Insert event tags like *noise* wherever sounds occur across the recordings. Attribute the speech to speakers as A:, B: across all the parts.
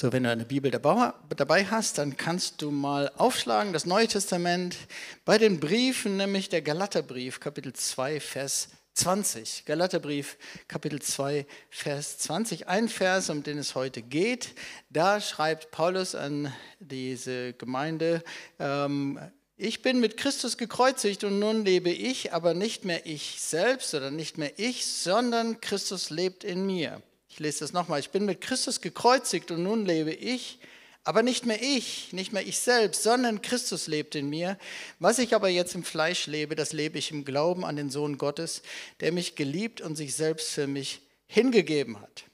A: So, wenn du eine Bibel dabei hast, dann kannst du mal aufschlagen, das Neue Testament, bei den Briefen, nämlich der Galaterbrief, Kapitel 2, Vers 20. Galaterbrief, Kapitel 2, Vers 20. Ein Vers, um den es heute geht. Da schreibt Paulus an diese Gemeinde, ähm, ich bin mit Christus gekreuzigt und nun lebe ich, aber nicht mehr ich selbst oder nicht mehr ich, sondern Christus lebt in mir. Ich lese das nochmal. Ich bin mit Christus gekreuzigt und nun lebe ich, aber nicht mehr ich, nicht mehr ich selbst, sondern Christus lebt in mir. Was ich aber jetzt im Fleisch lebe, das lebe ich im Glauben an den Sohn Gottes, der mich geliebt und sich selbst für mich hingegeben hat.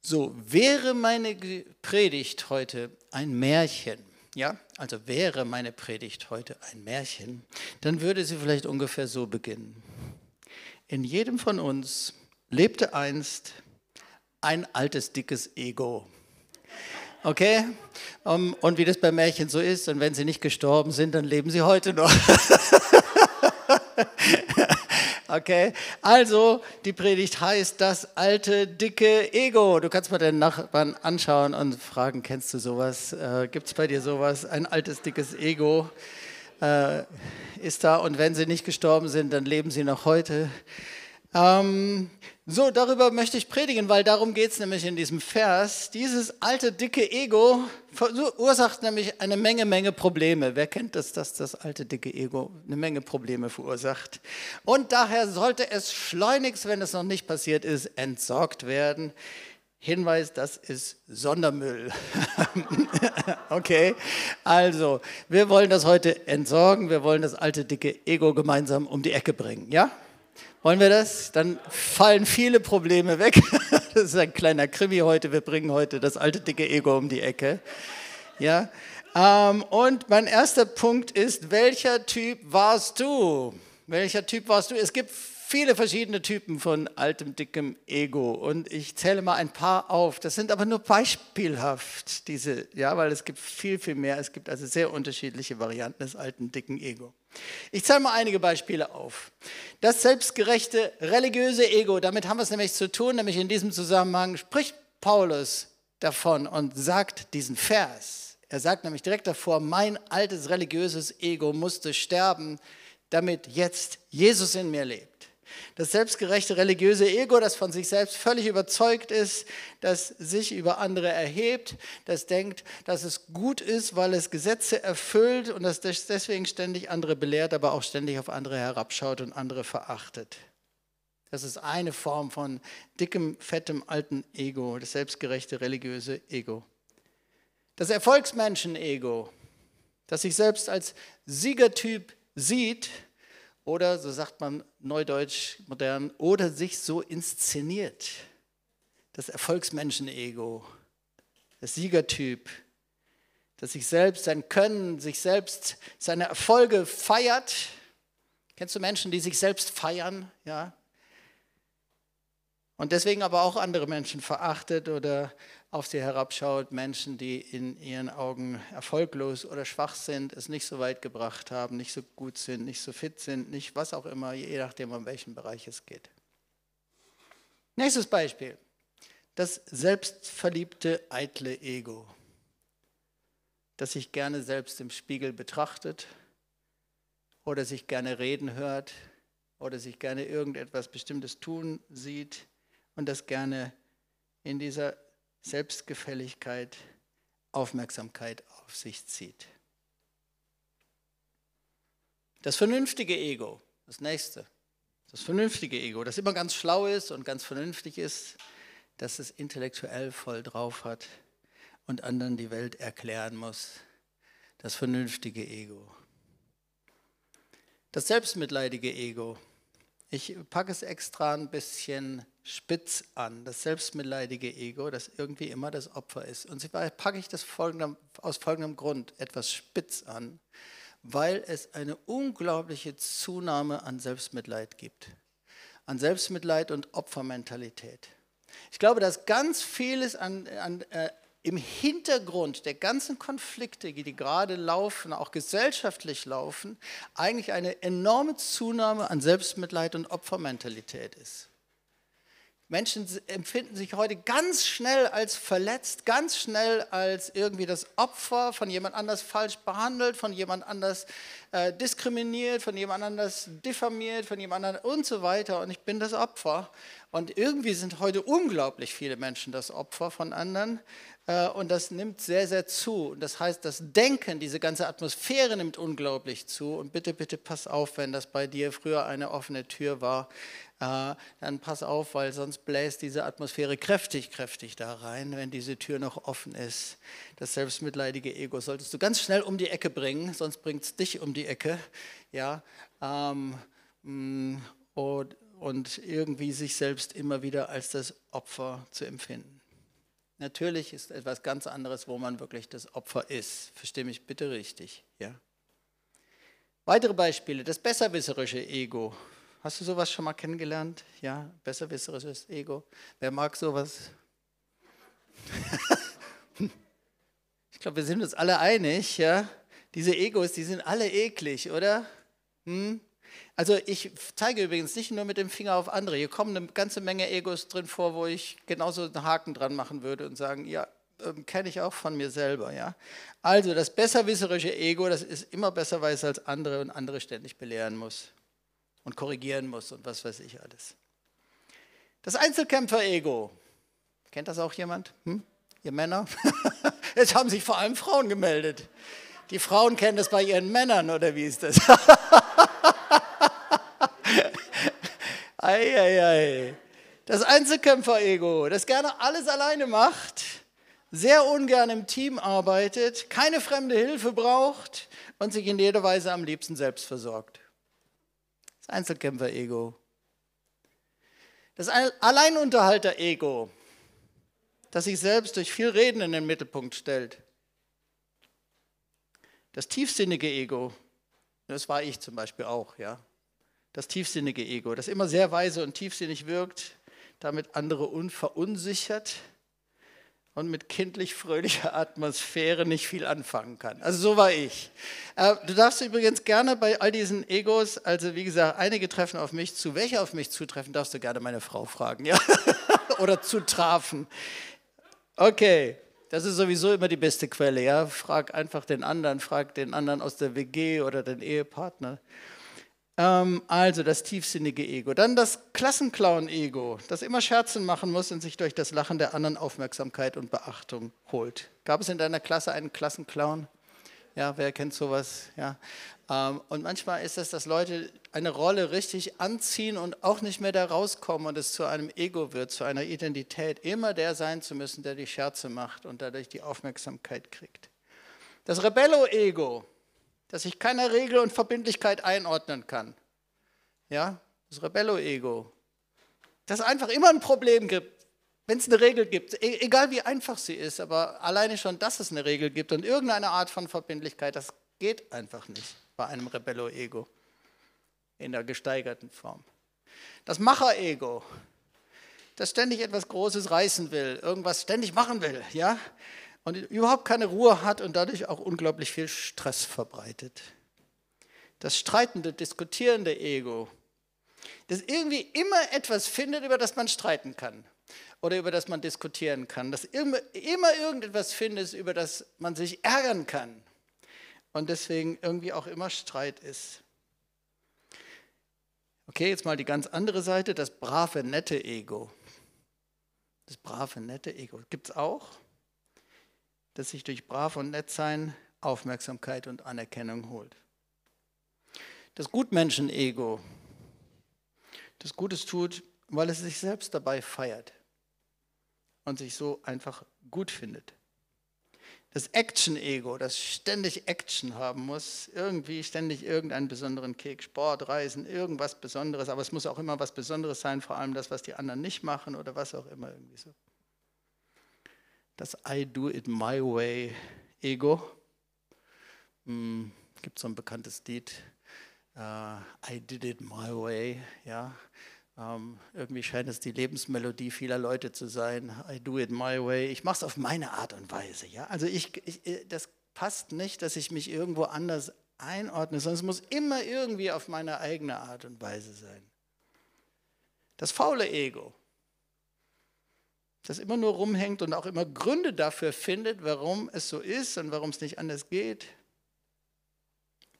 A: So, wäre meine Predigt heute ein Märchen, ja, also wäre meine Predigt heute ein Märchen, dann würde sie vielleicht ungefähr so beginnen. In jedem von uns lebte einst ein altes, dickes Ego. Okay? Um, und wie das bei Märchen so ist, und wenn sie nicht gestorben sind, dann leben sie heute noch. *laughs* okay? Also, die Predigt heißt das alte, dicke Ego. Du kannst mal deinen Nachbarn anschauen und fragen: Kennst du sowas? Äh, Gibt es bei dir sowas? Ein altes, dickes Ego äh, ist da. Und wenn sie nicht gestorben sind, dann leben sie noch heute. Ähm, so, darüber möchte ich predigen, weil darum geht es nämlich in diesem Vers. Dieses alte, dicke Ego verursacht nämlich eine Menge, Menge Probleme. Wer kennt das, dass das alte, dicke Ego eine Menge Probleme verursacht? Und daher sollte es schleunigst, wenn es noch nicht passiert ist, entsorgt werden. Hinweis, das ist Sondermüll. *laughs* okay, also wir wollen das heute entsorgen, wir wollen das alte, dicke Ego gemeinsam um die Ecke bringen, ja? Wollen wir das? Dann fallen viele Probleme weg. *laughs* Das ist ein kleiner Krimi heute. Wir bringen heute das alte dicke Ego um die Ecke. Ja. Ähm, und mein erster Punkt ist, welcher Typ warst du? Welcher Typ warst du? Es gibt viele verschiedene Typen von altem, dickem Ego. Und ich zähle mal ein paar auf. Das sind aber nur beispielhaft, diese, ja, weil es gibt viel, viel mehr. Es gibt also sehr unterschiedliche Varianten des alten, dicken Ego. Ich zähle mal einige Beispiele auf. Das selbstgerechte religiöse Ego, damit haben wir es nämlich zu tun, nämlich in diesem Zusammenhang spricht Paulus davon und sagt diesen Vers. Er sagt nämlich direkt davor, mein altes religiöses Ego musste sterben, damit jetzt Jesus in mir lebt. Das selbstgerechte religiöse Ego, das von sich selbst völlig überzeugt ist, das sich über andere erhebt, das denkt, dass es gut ist, weil es Gesetze erfüllt und das deswegen ständig andere belehrt, aber auch ständig auf andere herabschaut und andere verachtet. Das ist eine Form von dickem, fettem, alten Ego, das selbstgerechte religiöse Ego. Das Erfolgsmenschen-Ego, das sich selbst als Siegertyp sieht, oder, so sagt man neudeutsch modern, oder sich so inszeniert. Das Erfolgsmenschen-Ego, das Siegertyp, das sich selbst sein Können, sich selbst seine Erfolge feiert. Kennst du Menschen, die sich selbst feiern? Ja. Und deswegen aber auch andere Menschen verachtet oder auf sie herabschaut, Menschen, die in ihren Augen erfolglos oder schwach sind, es nicht so weit gebracht haben, nicht so gut sind, nicht so fit sind, nicht was auch immer, je nachdem, um welchen Bereich es geht. Nächstes Beispiel. Das selbstverliebte, eitle Ego, das sich gerne selbst im Spiegel betrachtet oder sich gerne reden hört oder sich gerne irgendetwas Bestimmtes tun sieht und das gerne in dieser Selbstgefälligkeit, Aufmerksamkeit auf sich zieht. Das vernünftige Ego, das nächste, das vernünftige Ego, das immer ganz schlau ist und ganz vernünftig ist, das es intellektuell voll drauf hat und anderen die Welt erklären muss. Das vernünftige Ego. Das selbstmitleidige Ego. Ich packe es extra ein bisschen spitz an, das selbstmitleidige Ego, das irgendwie immer das Opfer ist. Und sie packe ich das folgendem, aus folgendem Grund etwas spitz an, weil es eine unglaubliche Zunahme an Selbstmitleid gibt. An Selbstmitleid und Opfermentalität. Ich glaube, dass ganz vieles an, an äh, im Hintergrund der ganzen Konflikte, die gerade laufen, auch gesellschaftlich laufen, eigentlich eine enorme Zunahme an Selbstmitleid und Opfermentalität ist. Menschen empfinden sich heute ganz schnell als verletzt, ganz schnell als irgendwie das Opfer von jemand anders falsch behandelt, von jemand anders äh, diskriminiert, von jemand anders diffamiert, von jemand anders und so weiter. Und ich bin das Opfer. Und irgendwie sind heute unglaublich viele Menschen das Opfer von anderen. Äh, und das nimmt sehr, sehr zu. Und das heißt, das Denken, diese ganze Atmosphäre nimmt unglaublich zu. Und bitte, bitte pass auf, wenn das bei dir früher eine offene Tür war, äh, dann pass auf, weil sonst bläst diese Atmosphäre kräftig, kräftig da rein, wenn diese Tür noch offen ist. Das selbstmitleidige Ego solltest du ganz schnell um die Ecke bringen, sonst bringt es dich um die Ecke. Ja, ähm, mm, und, und irgendwie sich selbst immer wieder als das Opfer zu empfinden. Natürlich ist etwas ganz anderes, wo man wirklich das Opfer ist. Verstehe mich bitte richtig. Ja? Weitere Beispiele, das besserwisserische Ego. Hast du sowas schon mal kennengelernt? Ja, besserwisserisches Ego. Wer mag sowas? *laughs* ich glaube, wir sind uns alle einig, ja. Diese Egos, die sind alle eklig, oder? Hm? Also ich zeige übrigens nicht nur mit dem Finger auf andere. Hier kommen eine ganze Menge Egos drin vor, wo ich genauso einen Haken dran machen würde und sagen, ja, ähm, kenne ich auch von mir selber, ja. Also das besserwisserische Ego, das ist immer besser weiß als andere und andere ständig belehren muss und korrigieren muss und was weiß ich alles. Das Einzelkämpfer-Ego. Kennt das auch jemand? Hm? Ihr Männer? *laughs* Jetzt haben sich vor allem Frauen gemeldet. Die Frauen kennen das bei ihren Männern, oder wie ist das? *laughs* Eieiei. Das Einzelkämpfer-Ego, das gerne alles alleine macht, sehr ungern im Team arbeitet, keine fremde Hilfe braucht und sich in jeder Weise am liebsten selbst versorgt. Einzelkämpfer-Ego. Das Alleinunterhalter-Ego, das sich selbst durch viel Reden in den Mittelpunkt stellt. Das tiefsinnige Ego, das war ich zum Beispiel auch, ja. Das tiefsinnige Ego, das immer sehr weise und tiefsinnig wirkt, damit andere unverunsichert und mit kindlich fröhlicher Atmosphäre nicht viel anfangen kann. Also so war ich. Äh, du darfst übrigens gerne bei all diesen Egos, also wie gesagt, einige treffen auf mich zu. Welche auf mich zutreffen, darfst du gerne meine Frau fragen, ja? *laughs* Oder zutrafen. Okay, das ist sowieso immer die beste Quelle, ja? Frag einfach den anderen, frag den anderen aus der WG oder den Ehepartner. Ähm, also das tiefsinnige Ego. Dann das Klassenclown-Ego, das immer Scherzen machen muss und sich durch das Lachen der anderen Aufmerksamkeit und Beachtung holt. Gab es in deiner Klasse einen Klassenclown? Ja, wer kennt sowas? Ja. Ähm, und manchmal ist es, dass Leute eine Rolle richtig anziehen und auch nicht mehr da rauskommen und es zu einem Ego wird, zu einer Identität, immer der sein zu müssen, der die Scherze macht und dadurch die Aufmerksamkeit kriegt. Das Rebello-Ego, das ich keiner Regel und Verbindlichkeit einordnen kann. Ja, das Rebello-Ego. Dass es einfach immer ein Problem gibt, wenn es eine Regel gibt, e-, egal wie einfach sie ist, aber alleine schon, dass es eine Regel gibt und irgendeine Art von Verbindlichkeit, das geht einfach nicht bei einem Rebello-Ego in der gesteigerten Form. Das Macher-Ego, das ständig etwas Großes reißen will, irgendwas ständig machen will, ja, und überhaupt keine Ruhe hat und dadurch auch unglaublich viel Stress verbreitet. Das streitende, diskutierende Ego, das irgendwie immer etwas findet, über das man streiten kann oder über das man diskutieren kann, das immer, immer irgendetwas findet, über das man sich ärgern kann und deswegen irgendwie auch immer Streit ist. Okay, jetzt mal die ganz andere Seite, das brave, nette Ego. Das brave, nette Ego gibt es auch das sich durch brav und nett sein Aufmerksamkeit und Anerkennung holt. Das Gutmenschen-Ego, das Gutes tut, weil es sich selbst dabei feiert und sich so einfach gut findet. Das Action-Ego, das ständig Action haben muss, irgendwie ständig irgendeinen besonderen Kick, Sport, Reisen, irgendwas Besonderes, aber es muss auch immer was Besonderes sein, vor allem das, was die anderen nicht machen oder was auch immer irgendwie so das I do it my way Ego. Hm, Gibt so ein bekanntes Lied, uh, I did it my way, ja. Ähm, irgendwie scheint es die Lebensmelodie vieler Leute zu sein. I do it my way. Ich mache es auf meine Art und Weise, ja. Also ich, ich, äh, das passt nicht, dass ich mich irgendwo anders einordne, sondern es muss immer irgendwie auf meine eigene Art und Weise sein. Das faule Ego. das immer nur rumhängt und auch immer Gründe dafür findet, warum es so ist und warum es nicht anders geht.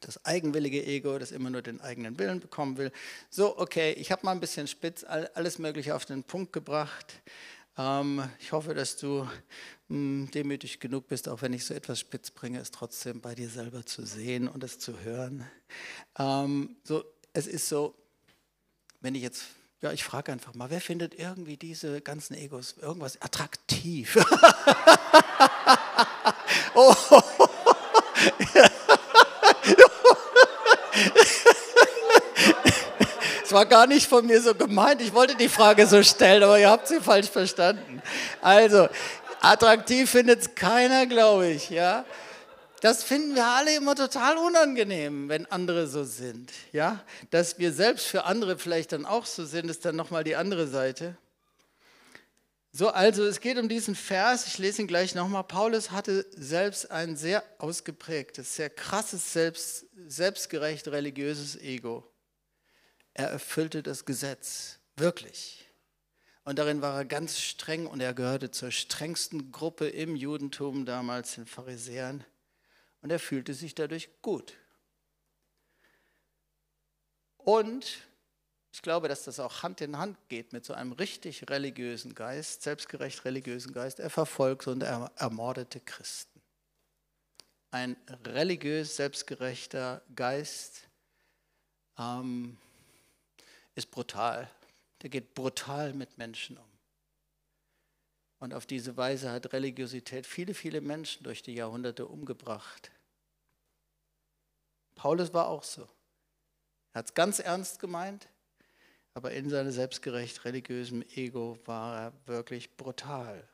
A: Das eigenwillige Ego, das immer nur den eigenen Willen bekommen will. So, okay, ich habe mal ein bisschen spitz alles Mögliche auf den Punkt gebracht. Ähm, ich hoffe, dass du hm, demütig genug bist, auch wenn ich so etwas spitz bringe, es trotzdem bei dir selber zu sehen und es zu hören. Ähm, so, es ist so, wenn ich jetzt ja, ich frage einfach mal, wer findet irgendwie diese ganzen Egos irgendwas attraktiv? *laughs* oh. Es war gar nicht von mir so gemeint. Ich wollte die Frage so stellen, aber ihr habt sie falsch verstanden. Also, attraktiv findet es keiner, glaube ich, ja. Das finden wir alle immer total unangenehm, wenn andere so sind. Ja? Dass wir selbst für andere vielleicht dann auch so sind, ist dann nochmal die andere Seite. So, also es geht um diesen Vers, ich lese ihn gleich nochmal. Paulus hatte selbst ein sehr ausgeprägtes, sehr krasses, selbst, selbstgerecht religiöses Ego. Er erfüllte das Gesetz, wirklich. Und darin war er ganz streng und er gehörte zur strengsten Gruppe im Judentum damals, den Pharisäern und er fühlte sich dadurch gut. Und ich glaube, dass das auch Hand in Hand geht mit so einem richtig religiösen Geist, selbstgerecht religiösen Geist. Er verfolgte und er ermordete Christen. Ein religiös selbstgerechter Geist ähm, ist brutal. Der geht brutal mit Menschen um. Und auf diese Weise hat Religiosität viele, viele Menschen durch die Jahrhunderte umgebracht. Paulus war auch so. Er hat es ganz ernst gemeint, aber in seinem selbstgerecht religiösen Ego war er wirklich brutal.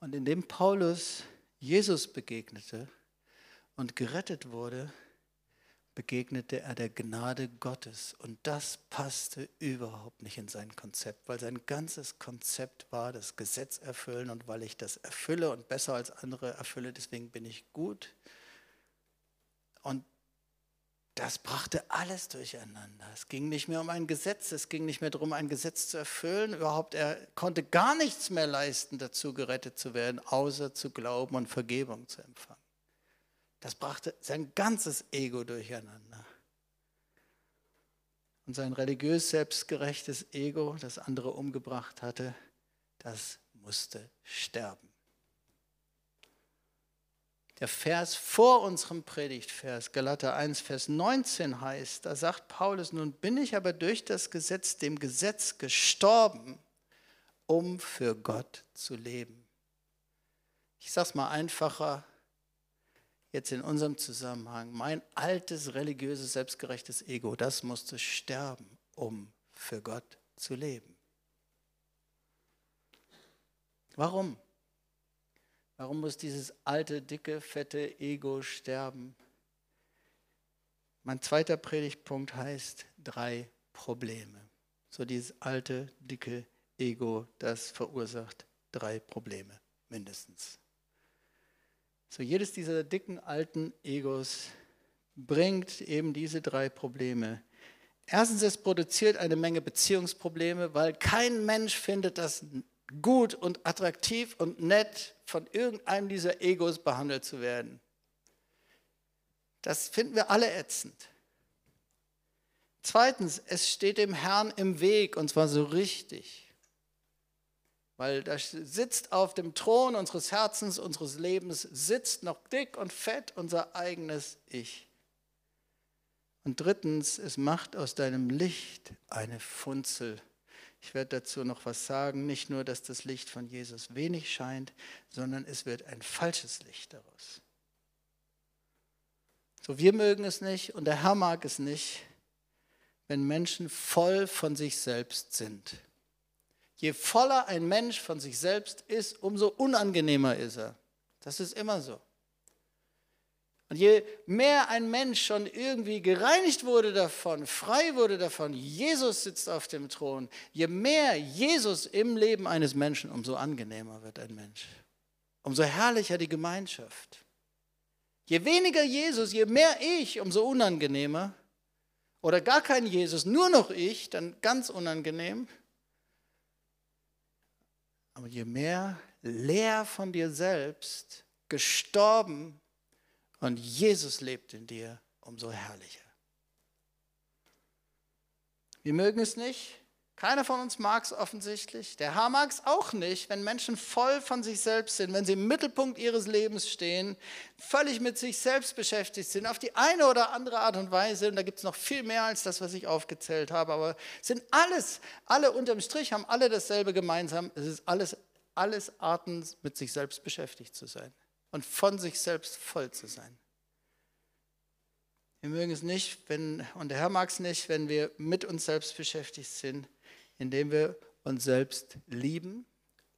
A: Und indem Paulus Jesus begegnete und gerettet wurde, begegnete er der Gnade Gottes. Und das passte überhaupt nicht in sein Konzept, weil sein ganzes Konzept war das Gesetz erfüllen und weil ich das erfülle und besser als andere erfülle, deswegen bin ich gut. Und das brachte alles durcheinander. Es ging nicht mehr um ein Gesetz, es ging nicht mehr darum, ein Gesetz zu erfüllen. Überhaupt, er konnte gar nichts mehr leisten, dazu gerettet zu werden, außer zu glauben und Vergebung zu empfangen. Das brachte sein ganzes Ego durcheinander. Und sein religiös selbstgerechtes Ego, das andere umgebracht hatte, das musste sterben. Der Vers vor unserem Predigtvers, Galater 1, Vers 19 heißt, da sagt Paulus, nun bin ich aber durch das Gesetz, dem Gesetz gestorben, um für Gott zu leben. Ich sage es mal einfacher, jetzt in unserem Zusammenhang, mein altes religiöses, selbstgerechtes Ego, das musste sterben, um für Gott zu leben. Warum? Warum muss dieses alte, dicke, fette Ego sterben? Mein zweiter Predigtpunkt heißt drei Probleme. So dieses alte, dicke Ego, das verursacht drei Probleme mindestens. So jedes dieser dicken alten Egos bringt eben diese drei Probleme. Erstens, es produziert eine Menge Beziehungsprobleme, weil kein Mensch findet das gut und attraktiv und nett, von irgendeinem dieser Egos behandelt zu werden. Das finden wir alle ätzend. Zweitens, es steht dem Herrn im Weg und zwar so richtig. Weil da sitzt auf dem Thron unseres Herzens, unseres Lebens, sitzt noch dick und fett unser eigenes Ich. Und drittens, es macht aus deinem Licht eine Funzel. Ich werde dazu noch was sagen. Nicht nur, dass das Licht von Jesus wenig scheint, sondern es wird ein falsches Licht daraus. So, wir mögen es nicht und der Herr mag es nicht, wenn Menschen voll von sich selbst sind. Je voller ein Mensch von sich selbst ist, umso unangenehmer ist er. Das ist immer so. Und je mehr ein Mensch schon irgendwie gereinigt wurde davon, frei wurde davon, Jesus sitzt auf dem Thron, je mehr Jesus im Leben eines Menschen, umso angenehmer wird ein Mensch. Umso herrlicher die Gemeinschaft. Je weniger Jesus, je mehr ich, umso unangenehmer. Oder gar kein Jesus, nur noch ich, dann ganz unangenehm. Aber je mehr leer von dir selbst, gestorben und Jesus lebt in dir, umso herrlicher. Wir mögen es nicht, keiner von uns mag es offensichtlich. Der Herr mag es auch nicht, wenn Menschen voll von sich selbst sind, wenn sie im Mittelpunkt ihres Lebens stehen, völlig mit sich selbst beschäftigt sind, auf die eine oder andere Art und Weise. Und da gibt es noch viel mehr als das, was ich aufgezählt habe. Aber sind alles, alle unterm Strich haben alle dasselbe gemeinsam. Es ist alles, alles Arten, mit sich selbst beschäftigt zu sein und von sich selbst voll zu sein. Wir mögen es nicht, wenn, und der Herr mag es nicht, wenn wir mit uns selbst beschäftigt sind indem wir uns selbst lieben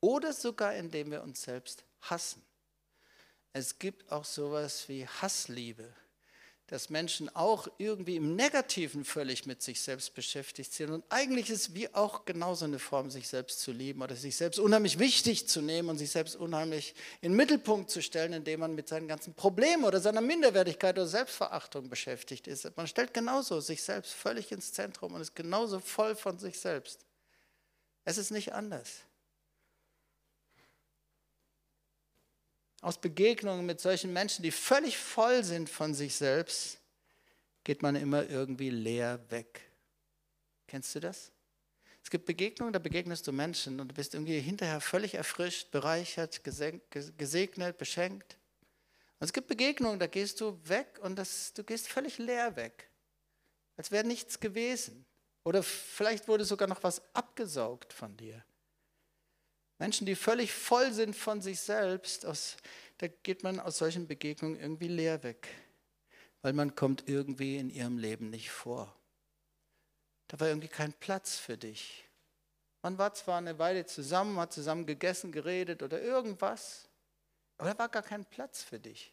A: oder sogar indem wir uns selbst hassen. Es gibt auch sowas wie Hassliebe, dass Menschen auch irgendwie im Negativen völlig mit sich selbst beschäftigt sind. Und eigentlich ist wie auch genauso eine Form, sich selbst zu lieben oder sich selbst unheimlich wichtig zu nehmen und sich selbst unheimlich in den Mittelpunkt zu stellen, indem man mit seinen ganzen Problemen oder seiner Minderwertigkeit oder Selbstverachtung beschäftigt ist. Man stellt genauso sich selbst völlig ins Zentrum und ist genauso voll von sich selbst. Es ist nicht anders. Aus Begegnungen mit solchen Menschen, die völlig voll sind von sich selbst, geht man immer irgendwie leer weg. Kennst du das? Es gibt Begegnungen, da begegnest du Menschen und du bist irgendwie hinterher völlig erfrischt, bereichert, gesegnet, beschenkt. Und es gibt Begegnungen, da gehst du weg und das, du gehst völlig leer weg, als wäre nichts gewesen. Oder vielleicht wurde sogar noch was abgesaugt von dir. Menschen, die völlig voll sind von sich selbst, aus, da geht man aus solchen Begegnungen irgendwie leer weg, weil man kommt irgendwie in ihrem Leben nicht vor. Da war irgendwie kein Platz für dich. Man war zwar eine Weile zusammen, hat zusammen gegessen, geredet oder irgendwas, aber da war gar kein Platz für dich.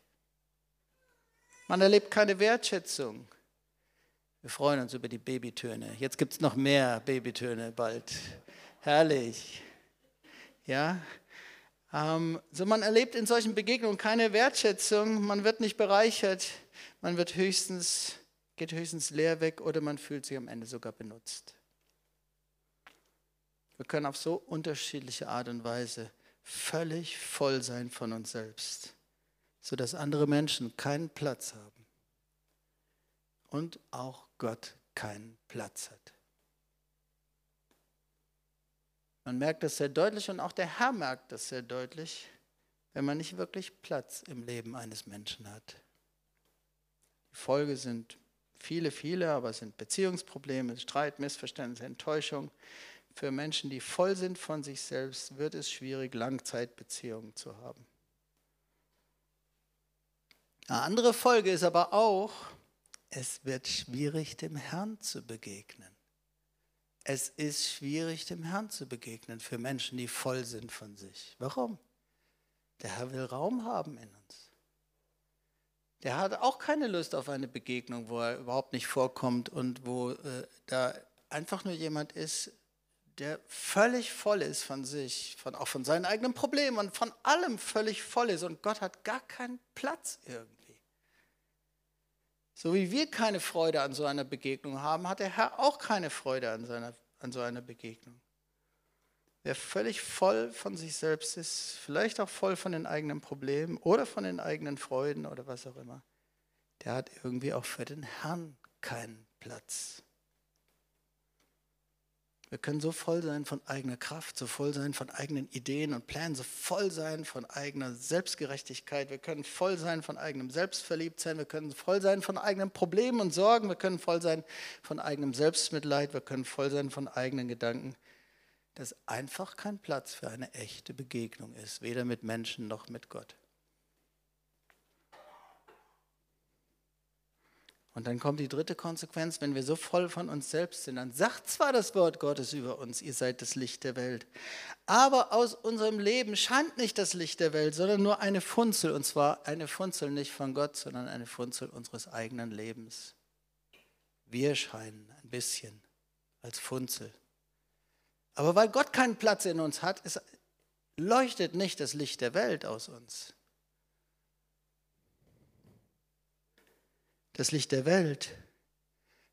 A: Man erlebt keine Wertschätzung. Wir freuen uns über die Babytöne. Jetzt gibt es noch mehr Babytöne bald. Herrlich. Ja. Ähm, so man erlebt in solchen Begegnungen keine Wertschätzung, man wird nicht bereichert, man wird höchstens, geht höchstens leer weg oder man fühlt sich am Ende sogar benutzt. Wir können auf so unterschiedliche Art und Weise völlig voll sein von uns selbst, sodass andere Menschen keinen Platz haben und auch Gott keinen Platz hat. Man merkt das sehr deutlich und auch der Herr merkt das sehr deutlich, wenn man nicht wirklich Platz im Leben eines Menschen hat. Die Folge sind viele, viele, aber es sind Beziehungsprobleme, Streit, Missverständnisse, Enttäuschung. Für Menschen, die voll sind von sich selbst, wird es schwierig, Langzeitbeziehungen zu haben. Eine andere Folge ist aber auch, es wird schwierig, dem Herrn zu begegnen. Es ist schwierig, dem Herrn zu begegnen für Menschen, die voll sind von sich. Warum? Der Herr will Raum haben in uns. Der hat auch keine Lust auf eine Begegnung, wo er überhaupt nicht vorkommt und wo äh, da einfach nur jemand ist, der völlig voll ist von sich, von, auch von seinen eigenen Problemen und von allem völlig voll ist. Und Gott hat gar keinen Platz irgendwie. So wie wir keine Freude an so einer Begegnung haben, hat der Herr auch keine Freude an, seiner, an so einer Begegnung. Wer völlig voll von sich selbst ist, vielleicht auch voll von den eigenen Problemen oder von den eigenen Freuden oder was auch immer, der hat irgendwie auch für den Herrn keinen Platz. Wir können so voll sein von eigener Kraft, so voll sein von eigenen Ideen und Plänen, so voll sein von eigener Selbstgerechtigkeit. Wir können voll sein von eigenem Selbstverliebtsein. Wir können voll sein von eigenen Problemen und Sorgen. Wir können voll sein von eigenem Selbstmitleid. Wir können voll sein von eigenen Gedanken. Dass einfach kein Platz für eine echte Begegnung ist, weder mit Menschen noch mit Gott. Und dann kommt die dritte Konsequenz, wenn wir so voll von uns selbst sind, dann sagt zwar das Wort Gottes über uns, ihr seid das Licht der Welt, aber aus unserem Leben scheint nicht das Licht der Welt, sondern nur eine Funzel, und zwar eine Funzel nicht von Gott, sondern eine Funzel unseres eigenen Lebens. Wir scheinen ein bisschen als Funzel. Aber weil Gott keinen Platz in uns hat, leuchtet nicht das Licht der Welt aus uns. Das Licht der Welt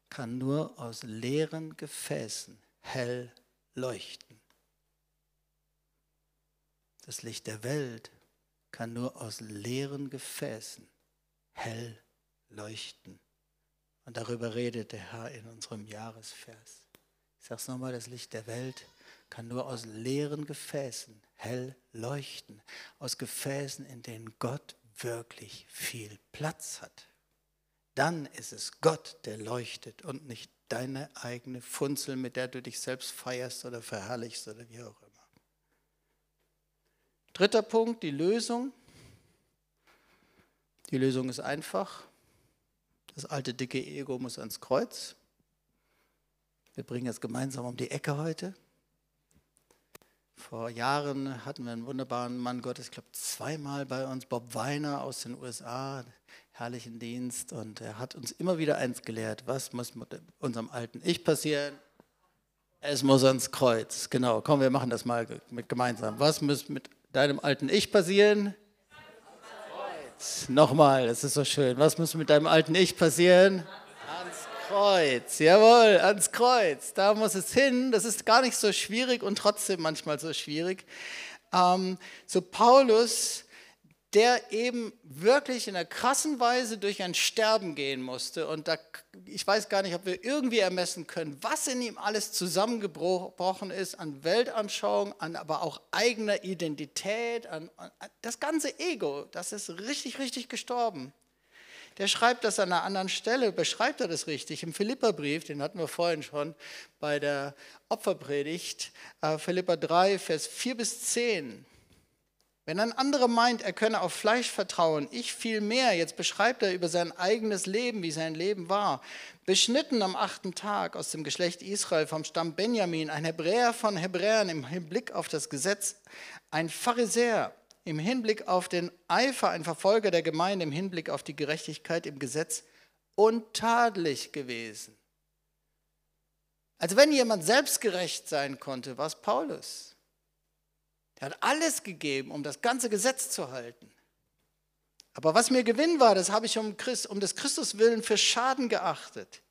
A: kann nur aus leeren Gefäßen hell leuchten. Das Licht der Welt kann nur aus leeren Gefäßen hell leuchten. Und darüber redet der Herr in unserem Jahresvers. Ich sage es nochmal, das Licht der Welt kann nur aus leeren Gefäßen hell leuchten. Aus Gefäßen, in denen Gott wirklich viel Platz hat. Dann ist es Gott, der leuchtet und nicht deine eigene Funzel, mit der du dich selbst feierst oder verherrlichst oder wie auch immer. Dritter Punkt, die Lösung. Die Lösung ist einfach. Das alte dicke Ego muss ans Kreuz. Wir bringen es gemeinsam um die Ecke heute. Vor Jahren hatten wir einen wunderbaren Mann Gottes, ich glaube zweimal bei uns, Bob Weiner aus den USA, herrlichen Dienst. Und er hat uns immer wieder eins gelehrt, was muss mit unserem alten Ich passieren? Es muss ans Kreuz. Genau, komm, wir machen das mal mit gemeinsam. Was muss mit deinem alten Ich passieren? Nochmal, das ist so schön. Was muss mit deinem alten Ich passieren? Kreuz. Jawohl, ans Kreuz. Da muss es hin. Das ist gar nicht so schwierig und trotzdem manchmal so schwierig. Ähm, so Paulus der eben wirklich in einer krassen Weise durch ein Sterben gehen musste. Und da, ich weiß gar nicht, ob wir irgendwie ermessen können, was in ihm alles zusammengebrochen ist an Weltanschauung, an aber auch eigener Identität, an, an das ganze Ego, das ist richtig, richtig gestorben. Der schreibt das an einer anderen Stelle, beschreibt er das richtig. Im Philipperbrief, den hatten wir vorhin schon bei der Opferpredigt, äh, Philipper 3, Vers 4 bis 10. Wenn ein anderer meint, er könne auf Fleisch vertrauen, ich viel mehr, jetzt beschreibt er über sein eigenes Leben, wie sein Leben war. Beschnitten am achten Tag aus dem Geschlecht Israel vom Stamm Benjamin, ein Hebräer von Hebräern im Hinblick auf das Gesetz, ein Pharisäer im Hinblick auf den Eifer, ein Verfolger der Gemeinde im Hinblick auf die Gerechtigkeit im Gesetz, untadelig gewesen. Also wenn jemand selbstgerecht sein konnte, war es Paulus. Er hat alles gegeben, um das ganze Gesetz zu halten. Aber was mir Gewinn war, das habe ich um, Christ, um des Christus willen für Schaden geachtet.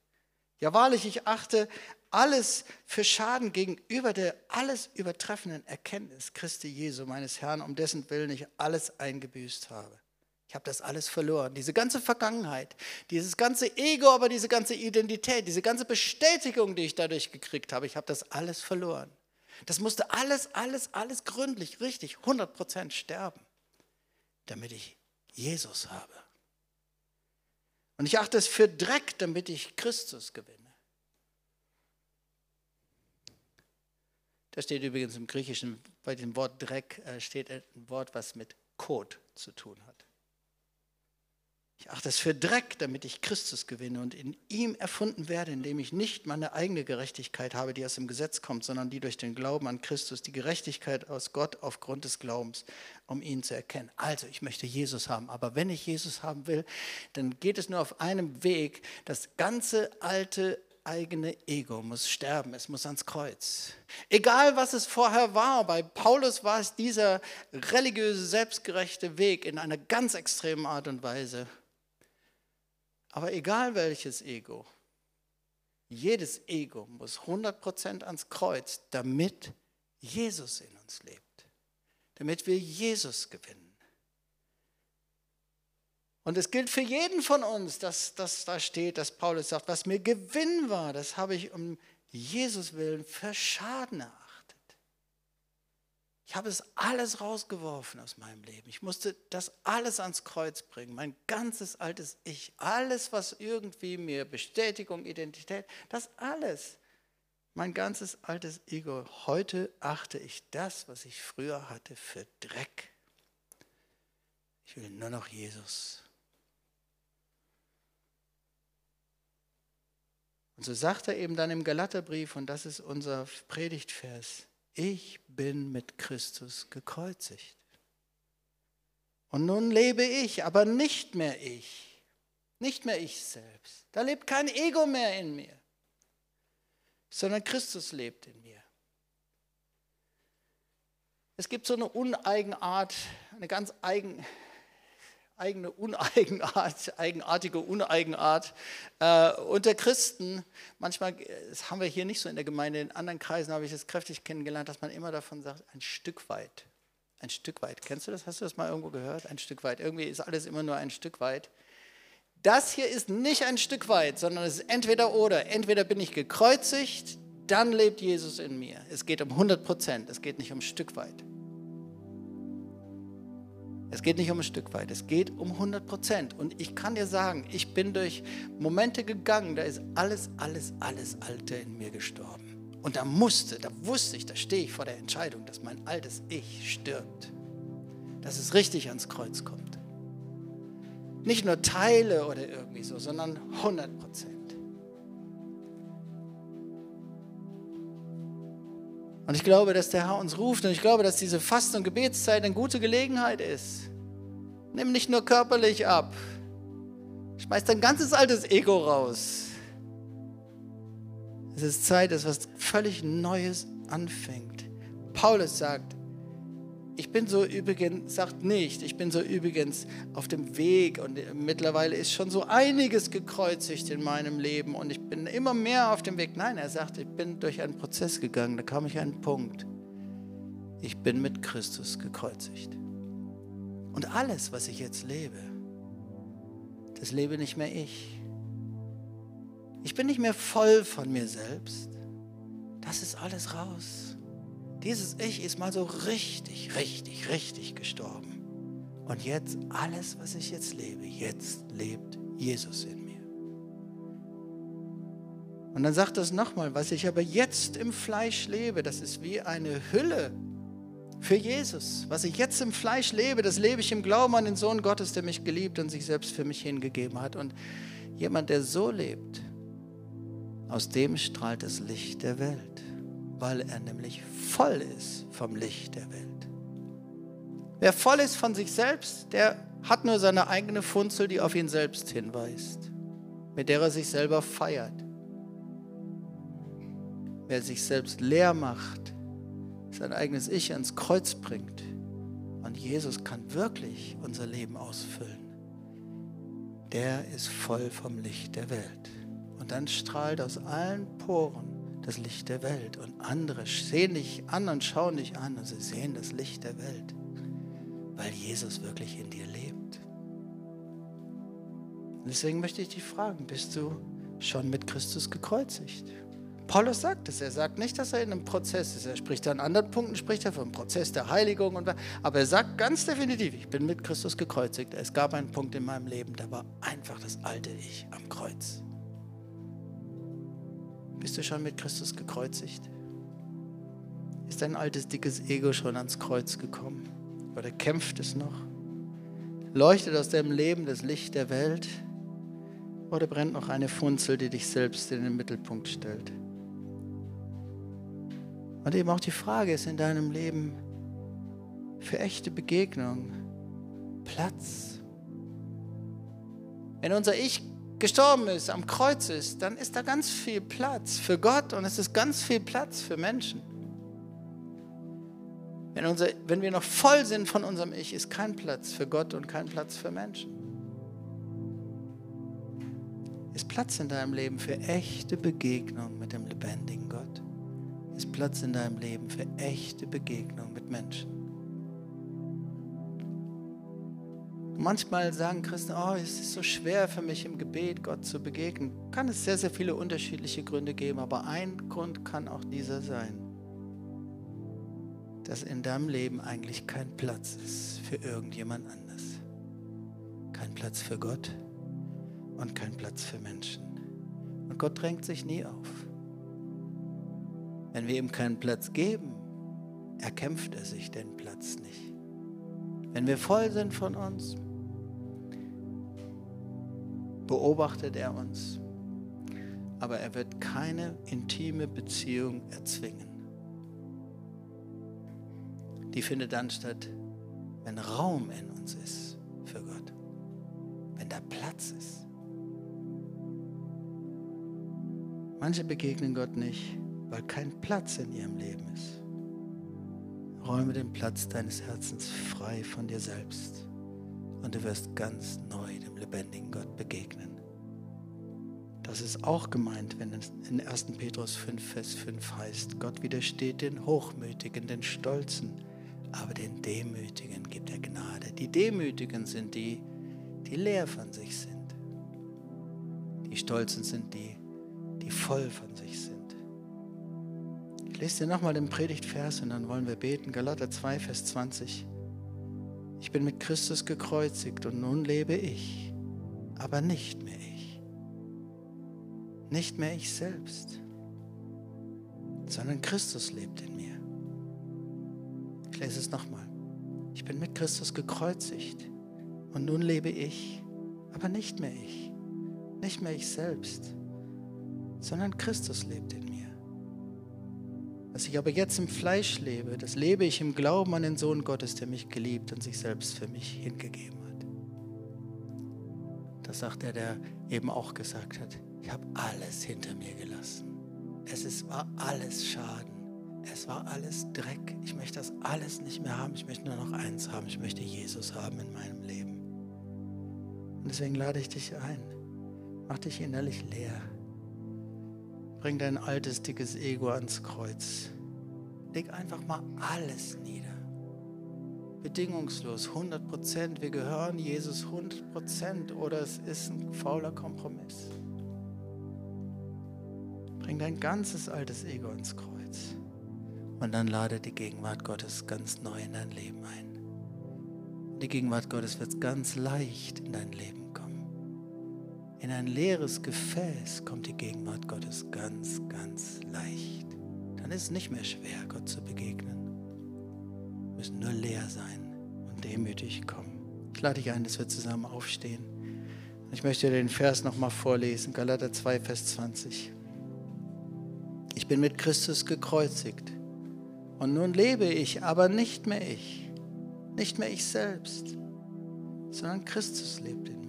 A: Ja wahrlich, ich achte alles für Schaden gegenüber der alles übertreffenden Erkenntnis Christi Jesu, meines Herrn, um dessen Willen ich alles eingebüßt habe. Ich habe das alles verloren. Diese ganze Vergangenheit, dieses ganze Ego, aber diese ganze Identität, diese ganze Bestätigung, die ich dadurch gekriegt habe, ich habe das alles verloren. Das musste alles, alles, alles gründlich, richtig, 100% sterben, damit ich Jesus habe. Und ich achte es für Dreck, damit ich Christus gewinne. Da steht übrigens im Griechischen, bei dem Wort Dreck äh, steht ein Wort, was mit Kot zu tun hat. Ich achte es für Dreck, damit ich Christus gewinne und in ihm erfunden werde, indem ich nicht meine eigene Gerechtigkeit habe, die aus dem Gesetz kommt, sondern die durch den Glauben an Christus, die Gerechtigkeit aus Gott aufgrund des Glaubens, um ihn zu erkennen. Also, ich möchte Jesus haben, aber wenn ich Jesus haben will, dann geht es nur auf einem Weg. Das ganze alte eigene Ego muss sterben, es muss ans Kreuz. Egal, was es vorher war, bei Paulus war es dieser religiöse, selbstgerechte Weg in einer ganz extremen Art und Weise. Aber egal welches Ego, jedes Ego muss 100% ans Kreuz, damit Jesus in uns lebt, damit wir Jesus gewinnen. Und es gilt für jeden von uns, dass das da steht, dass Paulus sagt, was mir Gewinn war, das habe ich um Jesus willen für Schaden erachtet. Ich habe es alles rausgeworfen aus meinem Leben. Ich musste das alles ans Kreuz bringen, mein ganzes altes Ich, alles, was irgendwie mir Bestätigung, Identität, das alles, mein ganzes altes Ego. Heute achte ich das, was ich früher hatte, für Dreck. Ich will nur noch Jesus. Und so sagt er eben dann im Galaterbrief, und das ist unser Predigtvers, ich bin mit Christus gekreuzigt. Und nun lebe ich, aber nicht mehr ich, nicht mehr ich selbst. Da lebt kein Ego mehr in mir, sondern Christus lebt in mir. Es gibt so eine Uneigenart, eine ganz eigen, eigene Uneigenart, *laughs* eigenartige Uneigenart äh, unter Christen. Manchmal, das haben wir hier nicht so in der Gemeinde, in anderen Kreisen habe ich es kräftig kennengelernt, dass man immer davon sagt, ein Stück weit. Ein Stück weit. Kennst du das? Hast du das mal irgendwo gehört? Ein Stück weit. Irgendwie ist alles immer nur ein Stück weit. Das hier ist nicht ein Stück weit, sondern es ist entweder oder. Entweder bin ich gekreuzigt, dann lebt Jesus in mir. Es geht um 100 Prozent, es geht nicht um Stück weit. Es geht nicht um ein Stück weit, es geht um 100 Prozent. Und ich kann dir sagen, ich bin durch Momente gegangen, da ist alles, alles, alles Alte in mir gestorben. Und da musste, da wusste ich, da stehe ich vor der Entscheidung, dass mein altes Ich stirbt. Dass es richtig ans Kreuz kommt. Nicht nur Teile oder irgendwie so, sondern 100 Prozent. Und ich glaube, dass der Herr uns ruft und ich glaube, dass diese Fasten- und Gebetszeit eine gute Gelegenheit ist. Nimm nicht nur körperlich ab. Schmeiß dein ganzes altes Ego raus. Es ist Zeit, dass was völlig Neues anfängt. Paulus sagt, ich bin so übrigens, sagt nicht, ich bin so übrigens auf dem Weg und mittlerweile ist schon so einiges gekreuzigt in meinem Leben und ich bin immer mehr auf dem Weg. Nein, er sagt, ich bin durch einen Prozess gegangen, da kam ich an einen Punkt. Ich bin mit Christus gekreuzigt. Und alles, was ich jetzt lebe, das lebe nicht mehr ich. Ich bin nicht mehr voll von mir selbst. Das ist alles raus. Dieses Ich ist mal so richtig, richtig, richtig gestorben. Und jetzt, alles, was ich jetzt lebe, jetzt lebt Jesus in mir. Und dann sagt es nochmal, was ich aber jetzt im Fleisch lebe, das ist wie eine Hülle für Jesus. Was ich jetzt im Fleisch lebe, das lebe ich im Glauben an den Sohn Gottes, der mich geliebt und sich selbst für mich hingegeben hat. Und jemand, der so lebt, aus dem strahlt das Licht der Welt weil er nämlich voll ist vom Licht der Welt. Wer voll ist von sich selbst, der hat nur seine eigene Funzel, die auf ihn selbst hinweist, mit der er sich selber feiert. Wer sich selbst leer macht, sein eigenes Ich ans Kreuz bringt und Jesus kann wirklich unser Leben ausfüllen, der ist voll vom Licht der Welt. Und dann strahlt aus allen Poren das Licht der Welt. Und andere sehen dich an und schauen dich an und sie sehen das Licht der Welt, weil Jesus wirklich in dir lebt. Und deswegen möchte ich dich fragen, bist du schon mit Christus gekreuzigt? Paulus sagt es, er sagt nicht, dass er in einem Prozess ist. Er spricht an anderen Punkten, spricht er vom Prozess der Heiligung. Und, aber er sagt ganz definitiv, ich bin mit Christus gekreuzigt. Es gab einen Punkt in meinem Leben, da war einfach das alte Ich am Kreuz. Bist du schon mit Christus gekreuzigt? Ist dein altes, dickes Ego schon ans Kreuz gekommen? Oder kämpft es noch? Leuchtet aus deinem Leben das Licht der Welt? Oder brennt noch eine Funzel, die dich selbst in den Mittelpunkt stellt? Und eben auch die Frage ist in deinem Leben für echte Begegnung Platz. Wenn unser Ich gestorben ist, am Kreuz ist, dann ist da ganz viel Platz für Gott und es ist ganz viel Platz für Menschen. Wenn, unser, wenn wir noch voll sind von unserem Ich, ist kein Platz für Gott und kein Platz für Menschen. Ist Platz in deinem Leben für echte Begegnung mit dem lebendigen Gott? Ist Platz in deinem Leben für echte Begegnung mit Menschen? Manchmal sagen Christen, oh, es ist so schwer für mich im Gebet Gott zu begegnen. Kann es sehr, sehr viele unterschiedliche Gründe geben, aber ein Grund kann auch dieser sein, dass in deinem Leben eigentlich kein Platz ist für irgendjemand anders. Kein Platz für Gott und kein Platz für Menschen. Und Gott drängt sich nie auf. Wenn wir ihm keinen Platz geben, erkämpft er sich den Platz nicht. Wenn wir voll sind von uns, beobachtet er uns. Aber er wird keine intime Beziehung erzwingen. Die findet dann statt, wenn Raum in uns ist für Gott, wenn da Platz ist. Manche begegnen Gott nicht, weil kein Platz in ihrem Leben ist. Räume den Platz deines Herzens frei von dir selbst und du wirst ganz neu dem lebendigen Gott begegnen. Das ist auch gemeint, wenn es in 1. Petrus 5, Vers 5 heißt, Gott widersteht den Hochmütigen, den Stolzen, aber den Demütigen gibt er Gnade. Die Demütigen sind die, die leer von sich sind. Die Stolzen sind die, die voll von sich sind. Ich lese dir nochmal den Predigtvers und dann wollen wir beten. Galater 2, Vers 20. Ich bin mit Christus gekreuzigt und nun lebe ich, aber nicht mehr ich. Nicht mehr ich selbst, sondern Christus lebt in mir. Ich lese es nochmal. Ich bin mit Christus gekreuzigt und nun lebe ich, aber nicht mehr ich. Nicht mehr ich selbst, sondern Christus lebt in mir. Was ich aber jetzt im Fleisch lebe, das lebe ich im Glauben an den Sohn Gottes, der mich geliebt und sich selbst für mich hingegeben hat. Das sagt er, der eben auch gesagt hat, ich habe alles hinter mir gelassen. Es ist, war alles Schaden. Es war alles Dreck. Ich möchte das alles nicht mehr haben. Ich möchte nur noch eins haben. Ich möchte Jesus haben in meinem Leben. Und deswegen lade ich dich ein. Mach dich innerlich leer. Bring dein altes, dickes Ego ans Kreuz. Leg einfach mal alles nieder. Bedingungslos, 100 Prozent. Wir gehören Jesus 100 Prozent oder es ist ein fauler Kompromiss. Bring dein ganzes altes Ego ins Kreuz. Und dann lade die Gegenwart Gottes ganz neu in dein Leben ein. Die Gegenwart Gottes wird ganz leicht in dein Leben. In ein leeres Gefäß kommt die Gegenwart Gottes ganz, ganz leicht. Dann ist es nicht mehr schwer, Gott zu begegnen. Wir müssen nur leer sein und demütig kommen. Ich lade dich ein, dass wir zusammen aufstehen. Ich möchte den Vers nochmal vorlesen, Galater 2, Vers 20. Ich bin mit Christus gekreuzigt und nun lebe ich, aber nicht mehr ich, nicht mehr ich selbst, sondern Christus lebt in mir.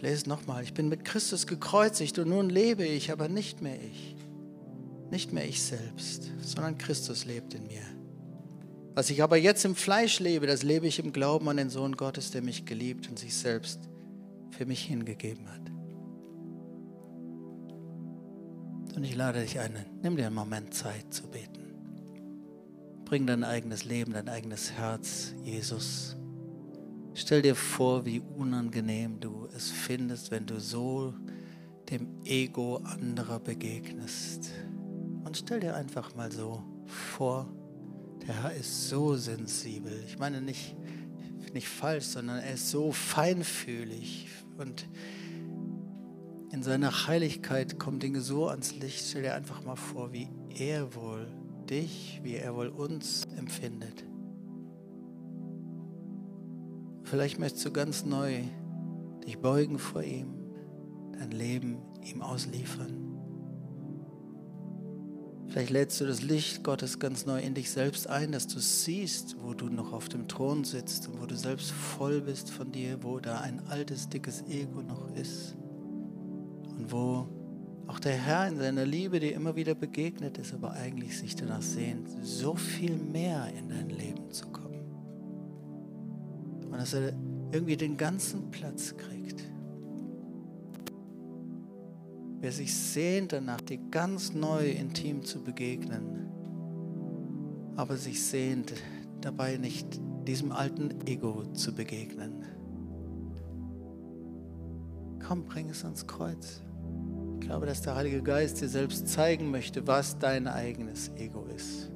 A: Ich lese nochmal, ich bin mit Christus gekreuzigt und nun lebe ich, aber nicht mehr ich, nicht mehr ich selbst, sondern Christus lebt in mir. Was ich aber jetzt im Fleisch lebe, das lebe ich im Glauben an den Sohn Gottes, der mich geliebt und sich selbst für mich hingegeben hat. Und ich lade dich ein, nimm dir einen Moment Zeit zu beten. Bring dein eigenes Leben, dein eigenes Herz, Jesus. Stell dir vor, wie unangenehm du es findest, wenn du so dem Ego anderer begegnest. Und stell dir einfach mal so vor, der Herr ist so sensibel. Ich meine nicht, nicht falsch, sondern er ist so feinfühlig und in seiner Heiligkeit kommen Dinge so ans Licht. Stell dir einfach mal vor, wie er wohl dich, wie er wohl uns empfindet. Vielleicht möchtest du ganz neu dich beugen vor ihm, dein Leben ihm ausliefern. Vielleicht lädst du das Licht Gottes ganz neu in dich selbst ein, dass du siehst, wo du noch auf dem Thron sitzt und wo du selbst voll bist von dir, wo da ein altes, dickes Ego noch ist und wo auch der Herr in seiner Liebe dir immer wieder begegnet ist, aber eigentlich sich danach sehnt, so viel mehr in dein Leben zu kommen. Und dass er irgendwie den ganzen Platz kriegt. Wer sich sehnt danach, dir ganz neu intim zu begegnen, aber sich sehnt dabei nicht diesem alten Ego zu begegnen. Komm, bring es ans Kreuz. Ich glaube, dass der Heilige Geist dir selbst zeigen möchte, was dein eigenes Ego ist.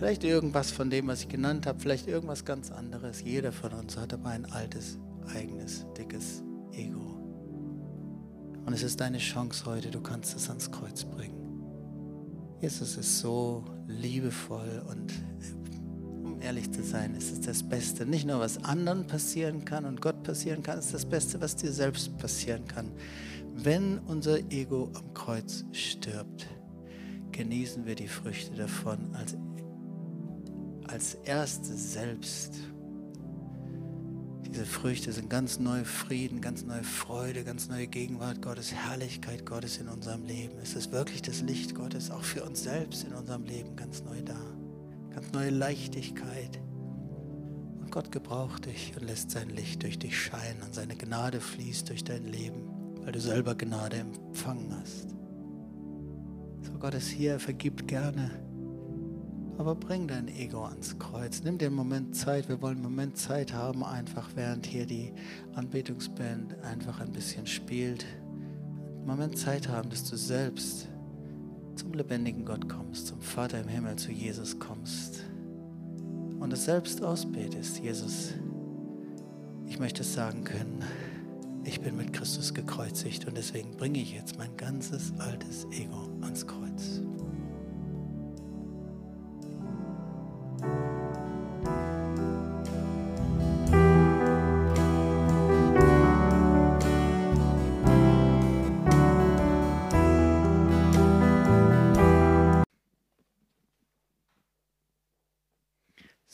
A: Vielleicht irgendwas von dem, was ich genannt habe, vielleicht irgendwas ganz anderes. Jeder von uns hat aber ein altes, eigenes, dickes Ego. Und es ist deine Chance heute, du kannst es ans Kreuz bringen. Jesus ist so liebevoll und um ehrlich zu sein, ist es das Beste. Nicht nur, was anderen passieren kann und Gott passieren kann, ist das Beste, was dir selbst passieren kann. Wenn unser Ego am Kreuz stirbt, genießen wir die Früchte davon als, als Erste selbst. Diese Früchte sind ganz neue Frieden, ganz neue Freude, ganz neue Gegenwart Gottes, Herrlichkeit Gottes in unserem Leben. Es ist wirklich das Licht Gottes auch für uns selbst in unserem Leben ganz neu da. Ganz neue Leichtigkeit. Und Gott gebraucht dich und lässt sein Licht durch dich scheinen und seine Gnade fließt durch dein Leben weil du selber Gnade empfangen hast. So Gott ist hier, er vergibt gerne. Aber bring dein Ego ans Kreuz. Nimm den Moment Zeit. Wir wollen einen Moment Zeit haben, einfach während hier die Anbetungsband einfach ein bisschen spielt. Einen Moment Zeit haben, dass du selbst zum lebendigen Gott kommst, zum Vater im Himmel, zu Jesus kommst und es selbst ausbetest. Jesus, ich möchte es sagen können, ich bin mit Christus gekreuzigt und deswegen bringe ich jetzt mein ganzes altes Ego ans Kreuz.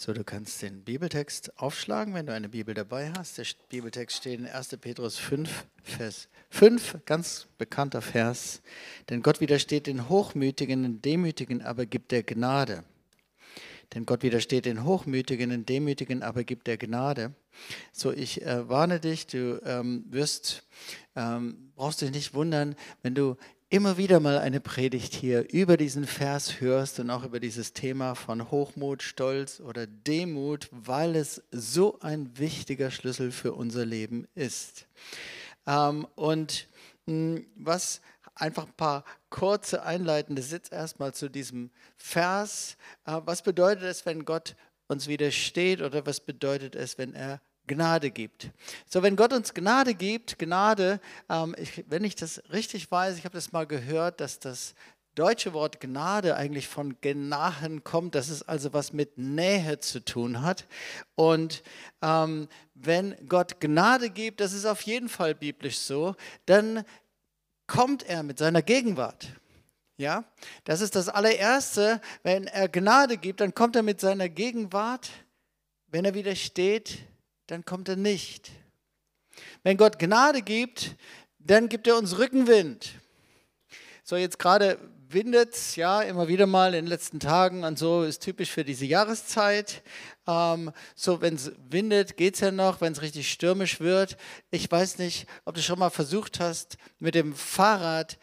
A: So, du kannst den Bibeltext aufschlagen, wenn du eine Bibel dabei hast. Der Bibeltext steht in 1. Petrus 5, Vers 5, ganz bekannter Vers. Denn Gott widersteht den Hochmütigen, den Demütigen, aber gibt der Gnade. Denn Gott widersteht den Hochmütigen, den Demütigen, aber gibt der Gnade. So, ich äh, warne dich, du ähm, wirst, ähm, brauchst dich nicht wundern, wenn du immer wieder mal eine Predigt hier über diesen Vers hörst und auch über dieses Thema von Hochmut, Stolz oder Demut, weil es so ein wichtiger Schlüssel für unser Leben ist. Ähm, und hm, was einfach ein paar kurze einleitende Sitz erstmal zu diesem Vers. Äh, was bedeutet es, wenn Gott uns widersteht oder was bedeutet es, wenn er Gnade gibt. So, wenn Gott uns Gnade gibt, Gnade, ähm, ich, wenn ich das richtig weiß, ich habe das mal gehört, dass das deutsche Wort Gnade eigentlich von Genahen kommt, dass es also was mit Nähe zu tun hat. Und ähm, wenn Gott Gnade gibt, das ist auf jeden Fall biblisch so, dann kommt er mit seiner Gegenwart. Ja, das ist das allererste. Wenn er Gnade gibt, dann kommt er mit seiner Gegenwart. Wenn er widersteht, dann kommt er nicht. Wenn Gott Gnade gibt, dann gibt er uns Rückenwind. So, jetzt gerade windet es ja immer wieder mal in den letzten Tagen und so ist typisch für diese Jahreszeit. Ähm, so, wenn es windet, geht es ja noch, wenn es richtig stürmisch wird. Ich weiß nicht, ob du schon mal versucht hast, mit dem Fahrrad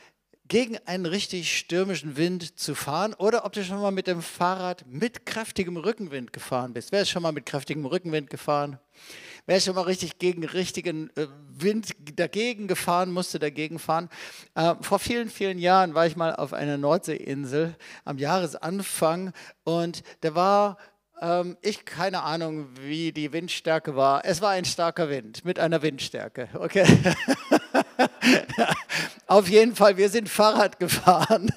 A: gegen einen richtig stürmischen Wind zu fahren oder ob du schon mal mit dem Fahrrad mit kräftigem Rückenwind gefahren bist. Wer ist schon mal mit kräftigem Rückenwind gefahren? Wer ist schon mal richtig gegen richtigen äh, Wind dagegen gefahren, musste dagegen fahren? Äh, vor vielen, vielen Jahren war ich mal auf einer Nordseeinsel am Jahresanfang und da war ähm, ich keine Ahnung, wie die Windstärke war. Es war ein starker Wind mit einer Windstärke. Okay. *laughs* *laughs* Auf jeden Fall, wir sind Fahrrad gefahren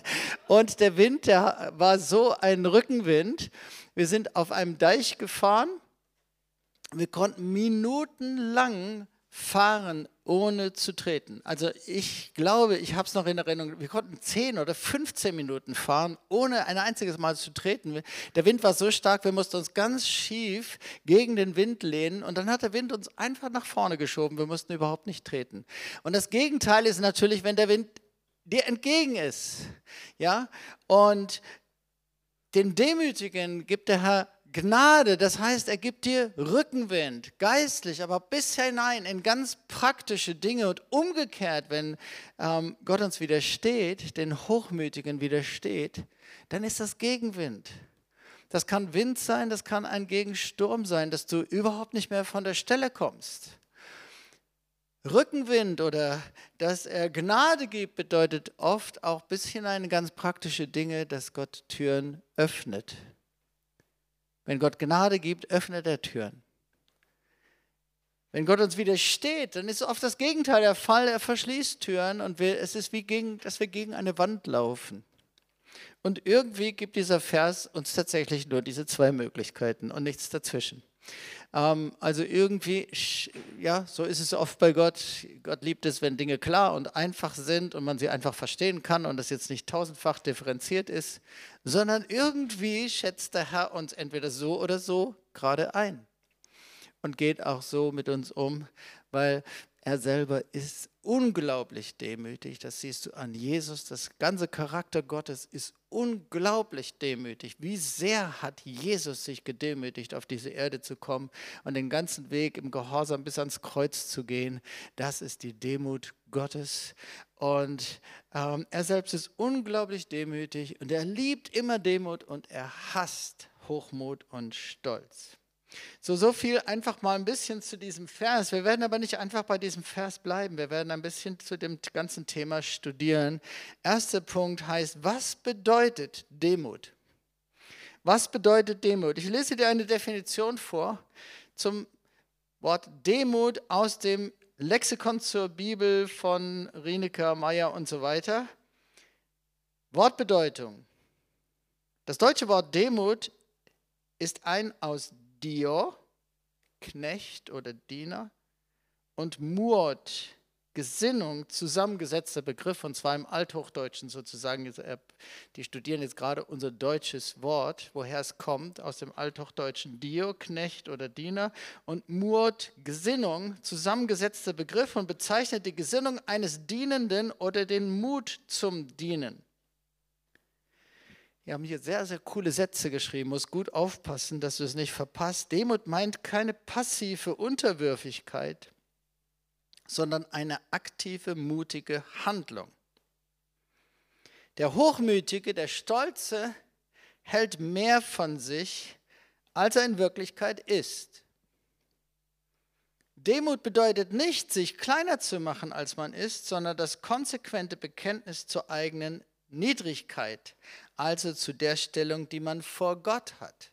A: und der Wind, der war so ein Rückenwind. Wir sind auf einem Deich gefahren. Wir konnten minutenlang fahren, ohne zu treten. Also ich glaube, ich habe es noch in Erinnerung, wir konnten 10 oder 15 Minuten fahren, ohne ein einziges Mal zu treten. Der Wind war so stark, wir mussten uns ganz schief gegen den Wind lehnen und dann hat der Wind uns einfach nach vorne geschoben. Wir mussten überhaupt nicht treten. Und das Gegenteil ist natürlich, wenn der Wind dir entgegen ist. Ja? Und den Demütigen gibt der Herr Gnade, das heißt, er gibt dir Rückenwind, geistlich, aber bis hinein in ganz praktische Dinge und umgekehrt, wenn ähm, Gott uns widersteht, den Hochmütigen widersteht, dann ist das Gegenwind. Das kann Wind sein, das kann ein Gegensturm sein, dass du überhaupt nicht mehr von der Stelle kommst. Rückenwind oder dass er Gnade gibt, bedeutet oft auch bis hinein in ganz praktische Dinge, dass Gott Türen öffnet. Wenn Gott Gnade gibt, öffnet er Türen. Wenn Gott uns widersteht, dann ist oft das Gegenteil der Fall. Er verschließt Türen und wir, es ist wie, gegen, dass wir gegen eine Wand laufen. Und irgendwie gibt dieser Vers uns tatsächlich nur diese zwei Möglichkeiten und nichts dazwischen. Ähm, also irgendwie, ja, so ist es oft bei Gott. Gott liebt es, wenn Dinge klar und einfach sind und man sie einfach verstehen kann und das jetzt nicht tausendfach differenziert ist, sondern irgendwie schätzt der Herr uns entweder so oder so gerade ein und geht auch so mit uns um, weil er selber ist unglaublich demütig. Das siehst du an Jesus. Das ganze Charakter Gottes ist unglaublich demütig. Wie sehr hat Jesus sich gedemütigt, auf diese Erde zu kommen und den ganzen Weg im Gehorsam bis ans Kreuz zu gehen. Das ist die Demut Gottes. Und ähm, er selbst ist unglaublich demütig und er liebt immer Demut und er hasst Hochmut und Stolz. So, so viel einfach mal ein bisschen zu diesem Vers. Wir werden aber nicht einfach bei diesem Vers bleiben. Wir werden ein bisschen zu dem ganzen Thema studieren. Erster Punkt heißt, was bedeutet Demut? Was bedeutet Demut? Ich lese dir eine Definition vor zum Wort Demut aus dem Lexikon zur Bibel von Rienecker, Meyer und so weiter. Wortbedeutung. Das deutsche Wort Demut ist ein aus Dio, Knecht oder Diener, und Murt, Gesinnung, zusammengesetzter Begriff, und zwar im Althochdeutschen sozusagen. Die studieren jetzt gerade unser deutsches Wort, woher es kommt, aus dem Althochdeutschen Dio, Knecht oder Diener, und Murt, Gesinnung, zusammengesetzter Begriff und bezeichnet die Gesinnung eines Dienenden oder den Mut zum Dienen. Wir haben hier sehr, sehr coole Sätze geschrieben. Muss gut aufpassen, dass du es nicht verpasst. Demut meint keine passive Unterwürfigkeit, sondern eine aktive, mutige Handlung. Der Hochmütige, der Stolze hält mehr von sich, als er in Wirklichkeit ist. Demut bedeutet nicht, sich kleiner zu machen, als man ist, sondern das konsequente Bekenntnis zur eigenen Niedrigkeit, also zu der Stellung, die man vor Gott hat.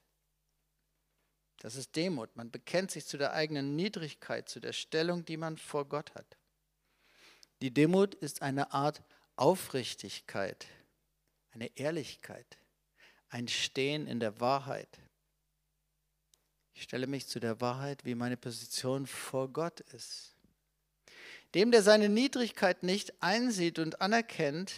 A: Das ist Demut. Man bekennt sich zu der eigenen Niedrigkeit, zu der Stellung, die man vor Gott hat. Die Demut ist eine Art Aufrichtigkeit, eine Ehrlichkeit, ein Stehen in der Wahrheit. Ich stelle mich zu der Wahrheit, wie meine Position vor Gott ist. Dem, der seine Niedrigkeit nicht einsieht und anerkennt,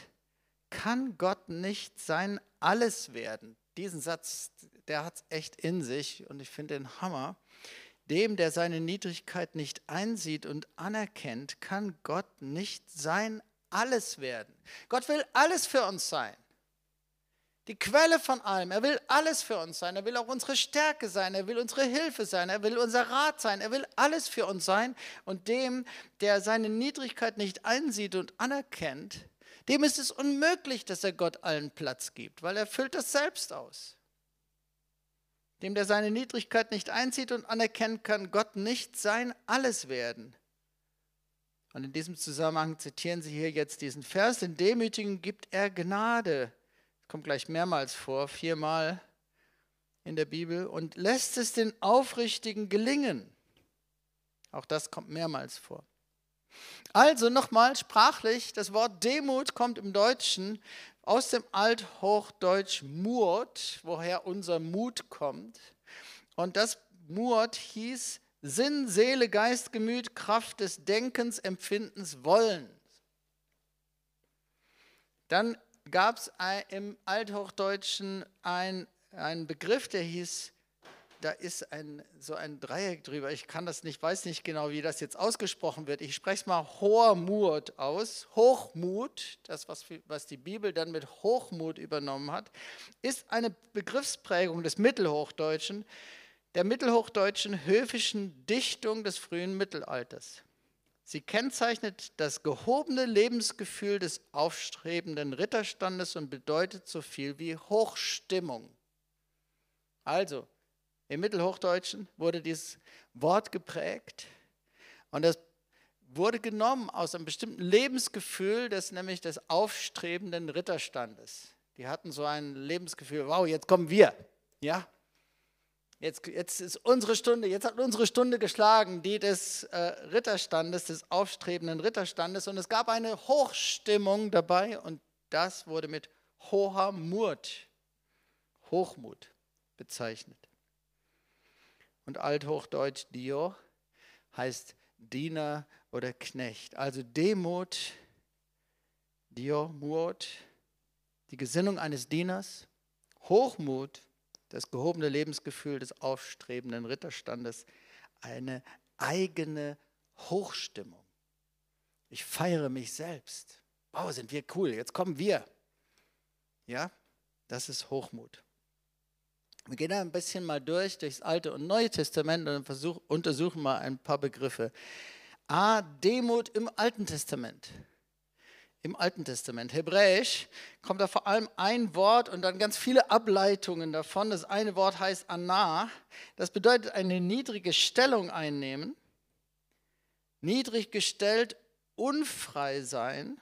A: kann Gott nicht sein Alles werden? Diesen Satz, der hat es echt in sich und ich finde den Hammer. Dem, der seine Niedrigkeit nicht einsieht und anerkennt, kann Gott nicht sein Alles werden. Gott will alles für uns sein. Die Quelle von allem. Er will alles für uns sein. Er will auch unsere Stärke sein. Er will unsere Hilfe sein. Er will unser Rat sein. Er will alles für uns sein. Und dem, der seine Niedrigkeit nicht einsieht und anerkennt, dem ist es unmöglich, dass er Gott allen Platz gibt, weil er füllt das selbst aus. Dem, der seine Niedrigkeit nicht einzieht und anerkennt, kann Gott nicht sein Alles werden. Und in diesem Zusammenhang zitieren Sie hier jetzt diesen Vers, den Demütigen gibt er Gnade. Kommt gleich mehrmals vor, viermal in der Bibel, und lässt es den Aufrichtigen gelingen. Auch das kommt mehrmals vor. Also nochmal sprachlich, das Wort Demut kommt im Deutschen aus dem Althochdeutsch Mut, woher unser Mut kommt. Und das Mut hieß Sinn, Seele, Geist, Gemüt, Kraft des Denkens, Empfindens, Wollens. Dann gab es im Althochdeutschen einen Begriff, der hieß da ist ein, so ein Dreieck drüber. Ich kann das nicht, weiß nicht genau, wie das jetzt ausgesprochen wird. Ich spreche es mal Hochmut aus. Hochmut, das, was, was die Bibel dann mit Hochmut übernommen hat, ist eine Begriffsprägung des Mittelhochdeutschen, der mittelhochdeutschen höfischen Dichtung des frühen Mittelalters. Sie kennzeichnet das gehobene Lebensgefühl des aufstrebenden Ritterstandes und bedeutet so viel wie Hochstimmung. Also, im Mittelhochdeutschen wurde dieses Wort geprägt und das wurde genommen aus einem bestimmten Lebensgefühl, das nämlich des aufstrebenden Ritterstandes. Die hatten so ein Lebensgefühl, wow, jetzt kommen wir, ja, Jetzt, jetzt, ist unsere Stunde, jetzt hat unsere Stunde geschlagen, die des äh, Ritterstandes, des aufstrebenden Ritterstandes. Und es gab eine Hochstimmung dabei und das wurde mit hoher Mut, Hochmut bezeichnet. Und althochdeutsch Dio heißt Diener oder Knecht. Also Demut, Dio, Mut, die Gesinnung eines Dieners, Hochmut, das gehobene Lebensgefühl des aufstrebenden Ritterstandes, eine eigene Hochstimmung. Ich feiere mich selbst. Wow, sind wir cool, jetzt kommen wir. Ja, das ist Hochmut. Wir gehen da ein bisschen mal durch, durchs Alte und Neue Testament und versuch, untersuchen mal ein paar Begriffe. A, Demut im Alten Testament. Im Alten Testament. Hebräisch kommt da vor allem ein Wort und dann ganz viele Ableitungen davon. Das eine Wort heißt Anna. Das bedeutet eine niedrige Stellung einnehmen. Niedrig gestellt, unfrei sein.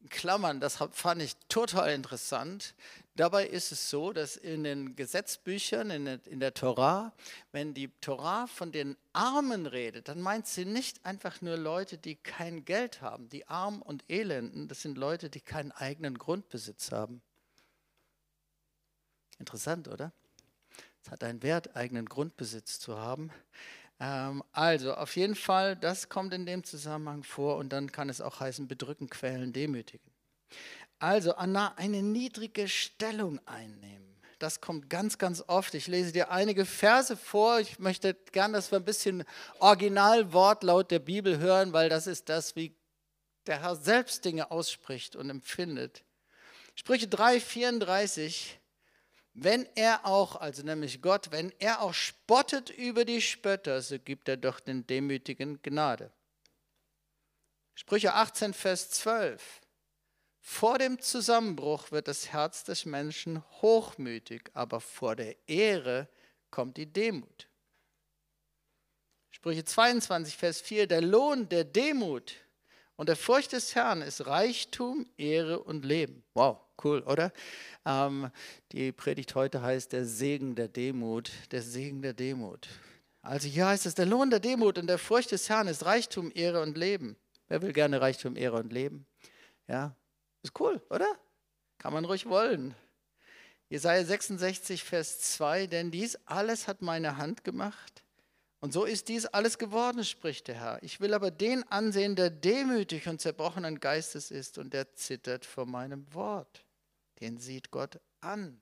A: In Klammern, das fand ich total interessant. Dabei ist es so, dass in den Gesetzbüchern, in der, in der Torah, wenn die Torah von den Armen redet, dann meint sie nicht einfach nur Leute, die kein Geld haben. Die Armen und Elenden, das sind Leute, die keinen eigenen Grundbesitz haben. Interessant, oder? Es hat einen Wert, eigenen Grundbesitz zu haben. Ähm, also, auf jeden Fall, das kommt in dem Zusammenhang vor und dann kann es auch heißen, bedrücken, quälen, demütigen. Also Anna, eine niedrige Stellung einnehmen. Das kommt ganz, ganz oft. Ich lese dir einige Verse vor. Ich möchte gern, dass wir ein bisschen Originalwortlaut der Bibel hören, weil das ist das, wie der Herr selbst Dinge ausspricht und empfindet. Sprüche 3, 34. Wenn er auch, also nämlich Gott, wenn er auch spottet über die Spötter, so gibt er doch den Demütigen Gnade. Sprüche 18, Vers 12. Vor dem Zusammenbruch wird das Herz des Menschen hochmütig, aber vor der Ehre kommt die Demut. Sprüche 22, Vers 4, der Lohn der Demut und der Furcht des Herrn ist Reichtum, Ehre und Leben. Wow, cool, oder? Ähm, die Predigt heute heißt der Segen der Demut, der Segen der Demut. Also hier heißt es, der Lohn der Demut und der Furcht des Herrn ist Reichtum, Ehre und Leben. Wer will gerne Reichtum, Ehre und Leben? Ja, ist cool, oder? Kann man ruhig wollen. Jesaja 66, Vers 2, denn dies alles hat meine Hand gemacht. Und so ist dies alles geworden, spricht der Herr. Ich will aber den ansehen, der demütig und zerbrochenen Geistes ist und der zittert vor meinem Wort. Den sieht Gott an.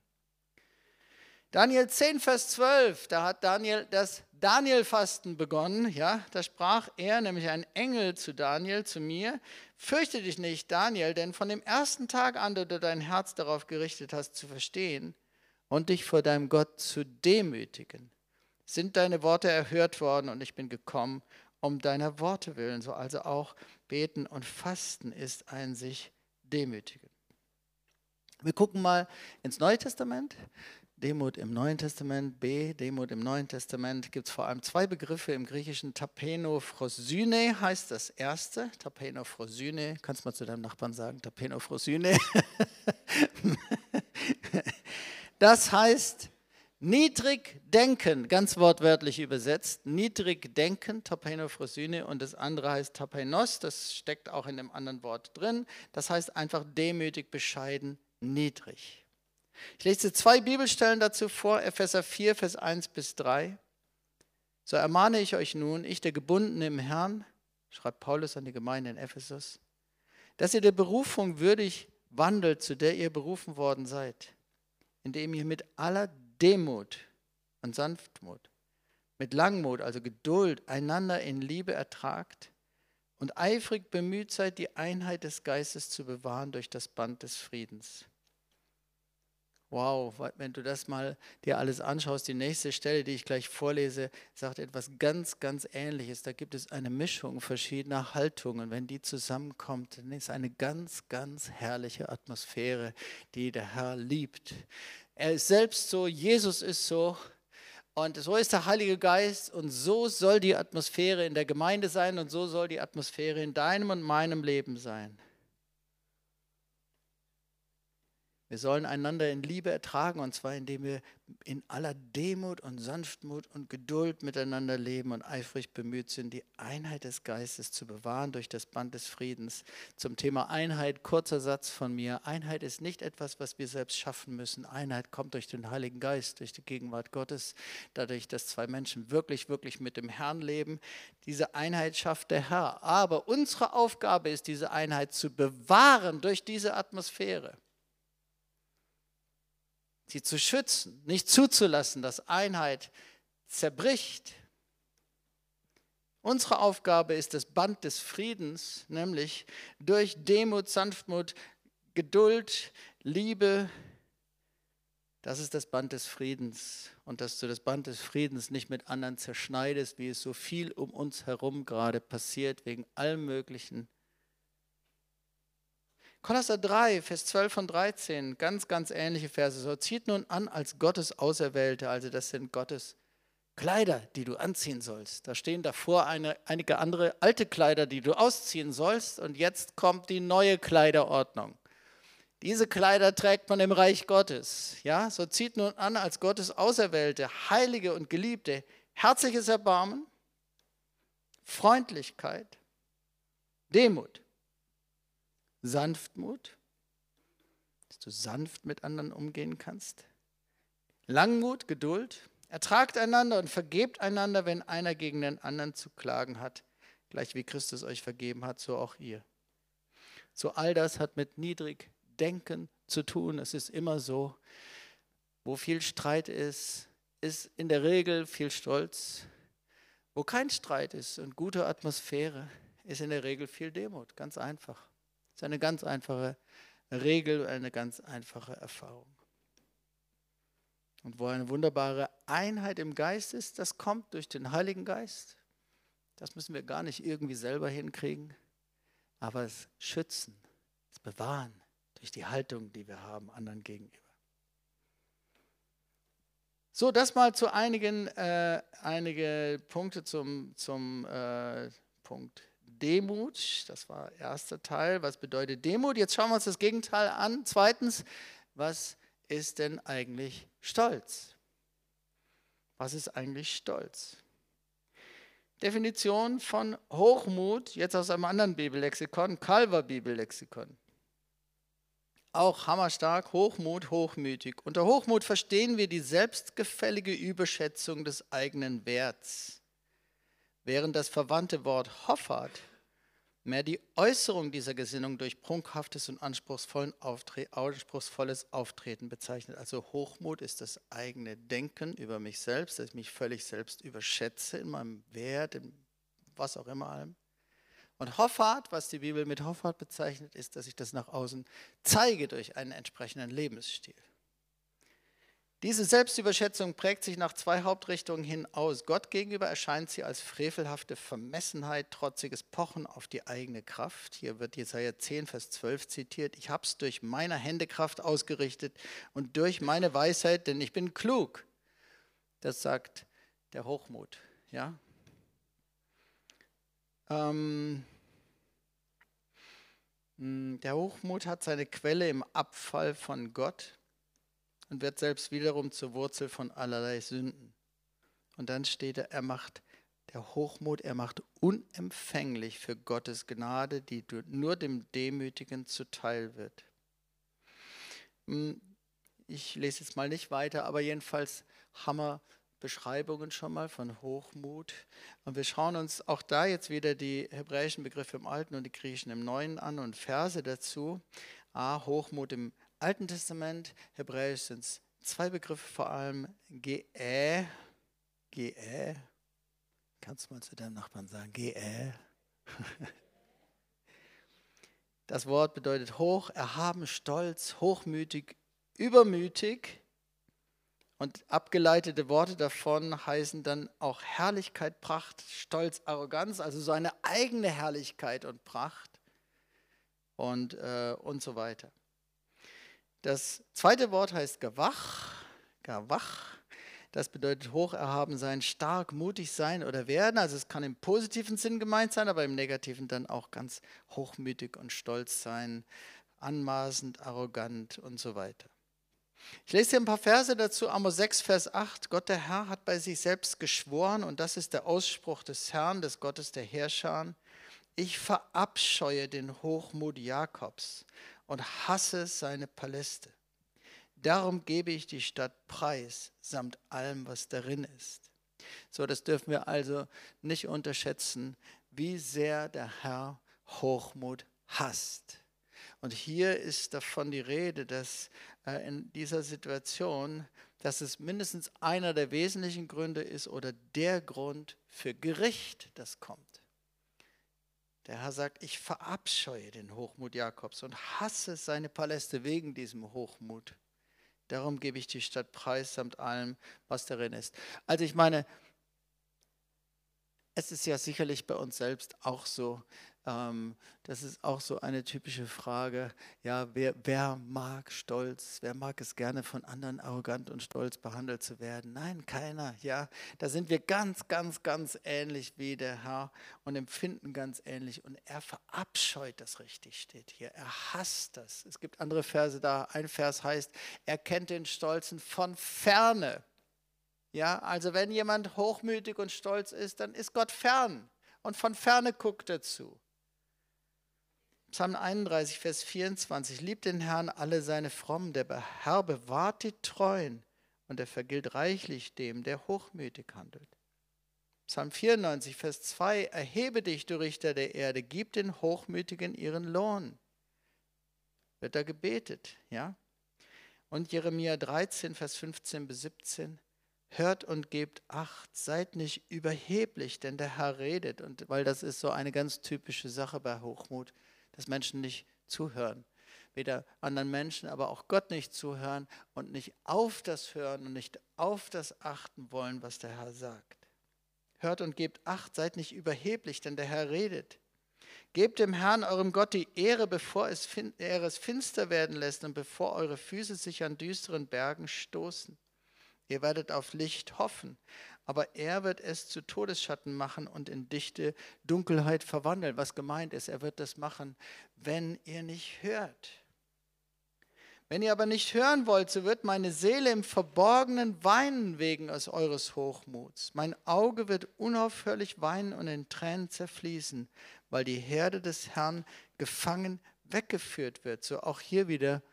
A: Daniel 10, Vers 12, da hat Daniel das Daniel-Fasten begonnen. Ja, da sprach er, nämlich ein Engel zu Daniel, zu mir, fürchte dich nicht, Daniel, denn von dem ersten Tag an, da du dein Herz darauf gerichtet hast, zu verstehen und dich vor deinem Gott zu demütigen, sind deine Worte erhört worden und ich bin gekommen, um deiner Worte willen. So also auch beten und fasten ist ein sich demütigen. Wir gucken mal ins Neue Testament. Demut im Neuen Testament, B, Demut im Neuen Testament, gibt es vor allem zwei Begriffe im Griechischen. Tapenophrosyne heißt das erste. Tapenophrosyne, kannst du mal zu deinem Nachbarn sagen, Tapenophrosyne. *laughs* das heißt niedrig denken, ganz wortwörtlich übersetzt. Niedrig denken, Tapenophrosyne, und das andere heißt Tapenos, das steckt auch in dem anderen Wort drin. Das heißt einfach demütig, bescheiden, niedrig. Ich lese zwei Bibelstellen dazu vor, Epheser 4, Vers 1 bis 3. So ermahne ich euch nun, ich der Gebundene im Herrn, schreibt Paulus an die Gemeinde in Ephesus, dass ihr der Berufung würdig wandelt, zu der ihr berufen worden seid, indem ihr mit aller Demut und Sanftmut, mit Langmut, also Geduld, einander in Liebe ertragt und eifrig bemüht seid, die Einheit des Geistes zu bewahren durch das Band des Friedens. Wow, wenn du das mal dir alles anschaust, die nächste Stelle, die ich gleich vorlese, sagt etwas ganz, ganz Ähnliches. Da gibt es eine Mischung verschiedener Haltungen. Wenn die zusammenkommt, dann ist eine ganz, ganz herrliche Atmosphäre, die der Herr liebt. Er ist selbst so, Jesus ist so. Und so ist der Heilige Geist und so soll die Atmosphäre in der Gemeinde sein und so soll die Atmosphäre in deinem und meinem Leben sein. Wir sollen einander in Liebe ertragen und zwar indem wir in aller Demut und Sanftmut und Geduld miteinander leben und eifrig bemüht sind, die Einheit des Geistes zu bewahren durch das Band des Friedens. Zum Thema Einheit, kurzer Satz von mir. Einheit ist nicht etwas, was wir selbst schaffen müssen. Einheit kommt durch den Heiligen Geist, durch die Gegenwart Gottes, dadurch, dass zwei Menschen wirklich, wirklich mit dem Herrn leben. Diese Einheit schafft der Herr. Aber unsere Aufgabe ist, diese Einheit zu bewahren durch diese Atmosphäre sie zu schützen, nicht zuzulassen, dass Einheit zerbricht. Unsere Aufgabe ist das Band des Friedens, nämlich durch Demut, Sanftmut, Geduld, Liebe. Das ist das Band des Friedens. Und dass du das Band des Friedens nicht mit anderen zerschneidest, wie es so viel um uns herum gerade passiert, wegen allem Möglichen. Kolosser 3, Vers 12 und 13, ganz, ganz ähnliche Verse. So zieht nun an als Gottes Auserwählte, also das sind Gottes Kleider, die du anziehen sollst. Da stehen davor eine, einige andere alte Kleider, die du ausziehen sollst. Und jetzt kommt die neue Kleiderordnung. Diese Kleider trägt man im Reich Gottes. Ja, so zieht nun an als Gottes Auserwählte, Heilige und Geliebte, herzliches Erbarmen, Freundlichkeit, Demut, Sanftmut, dass du sanft mit anderen umgehen kannst, Langmut, Geduld, ertragt einander und vergebt einander, wenn einer gegen den anderen zu klagen hat, gleich wie Christus euch vergeben hat, so auch ihr. So all das hat mit niedrig Denken zu tun. Es ist immer so, wo viel Streit ist, ist in der Regel viel Stolz. Wo kein Streit ist und gute Atmosphäre, ist in der Regel viel Demut. Ganz einfach. Das ist eine ganz einfache Regel, eine ganz einfache Erfahrung. Und wo eine wunderbare Einheit im Geist ist, das kommt durch den Heiligen Geist. Das müssen wir gar nicht irgendwie selber hinkriegen, aber es schützen, es bewahren, durch die Haltung, die wir haben anderen gegenüber. So, das mal zu einigen äh, einige Punkte zum, zum äh, Punkt Demut. Das war der erste Teil. Was bedeutet Demut? Jetzt schauen wir uns das Gegenteil an. Zweitens, was ist denn eigentlich Stolz? Was ist eigentlich Stolz? Definition von Hochmut, jetzt aus einem anderen Bibellexikon, Calver Bibellexikon auch hammerstark, Hochmut, hochmütig. Unter Hochmut verstehen wir die selbstgefällige Überschätzung des eigenen Werts, während das verwandte Wort Hoffart mehr die Äußerung dieser Gesinnung durch prunkhaftes und anspruchsvolles Auftreten bezeichnet. Also Hochmut ist das eigene Denken über mich selbst, dass ich mich völlig selbst überschätze in meinem Wert, in was auch immer allem. Und Hoffart, was die Bibel mit Hoffart bezeichnet, ist, dass ich das nach außen zeige durch einen entsprechenden Lebensstil. Diese Selbstüberschätzung prägt sich nach zwei Hauptrichtungen hin aus. Gott gegenüber erscheint sie als frevelhafte Vermessenheit, trotziges Pochen auf die eigene Kraft. Hier wird Jesaja 10, Vers 12 zitiert. Ich habe es durch meine Händekraft ausgerichtet und durch meine Weisheit, denn ich bin klug. Das sagt der Hochmut. Ja? Ähm, hm, der Hochmut hat seine Quelle im Abfall von Gott und wird selbst wiederum zur Wurzel von allerlei Sünden. Und dann steht er, er macht der Hochmut, er macht unempfänglich für Gottes Gnade, die nur dem Demütigen zuteil wird. Hm, ich lese jetzt mal nicht weiter, aber jedenfalls Hammer Beschreibungen schon mal von Hochmut. Und wir schauen uns auch da jetzt wieder die hebräischen Begriffe im Alten und die griechischen im Neuen an und Verse dazu. A, Hochmut im Alten Testament, hebräisch sind es zwei Begriffe vor allem, Geä, Geä, kannst du mal zu deinem Nachbarn sagen, Geä. *laughs* Das Wort bedeutet hoch, erhaben, stolz, hochmütig, übermütig und abgeleitete Worte davon heißen dann auch Herrlichkeit, Pracht, Stolz, Arroganz, also so eine eigene Herrlichkeit und Pracht und, äh, und so weiter. Das zweite Wort heißt Gewach, Gewach. Das bedeutet hoch erhaben sein, stark, mutig sein oder werden. Also es kann im positiven Sinn gemeint sein, aber im negativen dann auch ganz hochmütig und stolz sein, anmaßend, arrogant und so weiter. Ich lese hier ein paar Verse dazu. Amos 6, Vers 8. Gott der Herr hat bei sich selbst geschworen, und das ist der Ausspruch des Herrn, des Gottes der Herrscher. Ich verabscheue den Hochmut Jakobs und hasse seine Paläste. Darum gebe ich die Stadt preis, samt allem, was darin ist. So, das dürfen wir also nicht unterschätzen, wie sehr der Herr Hochmut hasst. Und hier ist davon die Rede, dass äh, in dieser Situation dass es mindestens einer der wesentlichen Gründe ist oder der Grund für Gericht, das kommt. Der Herr sagt, ich verabscheue den Hochmut Jakobs und hasse seine Paläste wegen diesem Hochmut. Darum gebe ich die Stadt preis samt allem, was darin ist. Also ich meine, es ist ja sicherlich bei uns selbst auch so, ähm, das ist auch so eine typische Frage. Ja, wer, wer mag Stolz? Wer mag es gerne von anderen arrogant und stolz behandelt zu werden? Nein, keiner. Ja, da sind wir ganz, ganz, ganz ähnlich wie der Herr und empfinden ganz ähnlich. Und er verabscheut das richtig, steht hier. Er hasst das. Es gibt andere Verse da. Ein Vers heißt, er kennt den Stolzen von ferne. Ja, also wenn jemand hochmütig und stolz ist, dann ist Gott fern und von ferne guckt er zu. Psalm 31, Vers 24. Liebt den Herrn alle seine Frommen, der Herr bewahrt die Treuen und er vergilt reichlich dem, der hochmütig handelt. Psalm 94, Vers 2. Erhebe dich, du Richter der Erde, gib den Hochmütigen ihren Lohn. Wird da gebetet, ja? Und Jeremia 13, Vers 15 bis 17. Hört und gebt Acht, seid nicht überheblich, denn der Herr redet. Und weil das ist so eine ganz typische Sache bei Hochmut dass Menschen nicht zuhören. Weder anderen Menschen, aber auch Gott nicht zuhören und nicht auf das hören und nicht auf das achten wollen, was der Herr sagt. Hört und gebt Acht, seid nicht überheblich, denn der Herr redet. Gebt dem Herrn, eurem Gott, die Ehre, bevor es, er es finster werden lässt und bevor eure Füße sich an düsteren Bergen stoßen. Ihr werdet auf Licht hoffen, aber er wird es zu Todesschatten machen und in dichte Dunkelheit verwandeln. Was gemeint ist, er wird das machen, wenn ihr nicht hört. Wenn ihr aber nicht hören wollt, so wird meine Seele im Verborgenen weinen wegen eures Hochmuts. Mein Auge wird unaufhörlich weinen und in Tränen zerfließen, weil die Herde des Herrn gefangen weggeführt wird. So auch hier wieder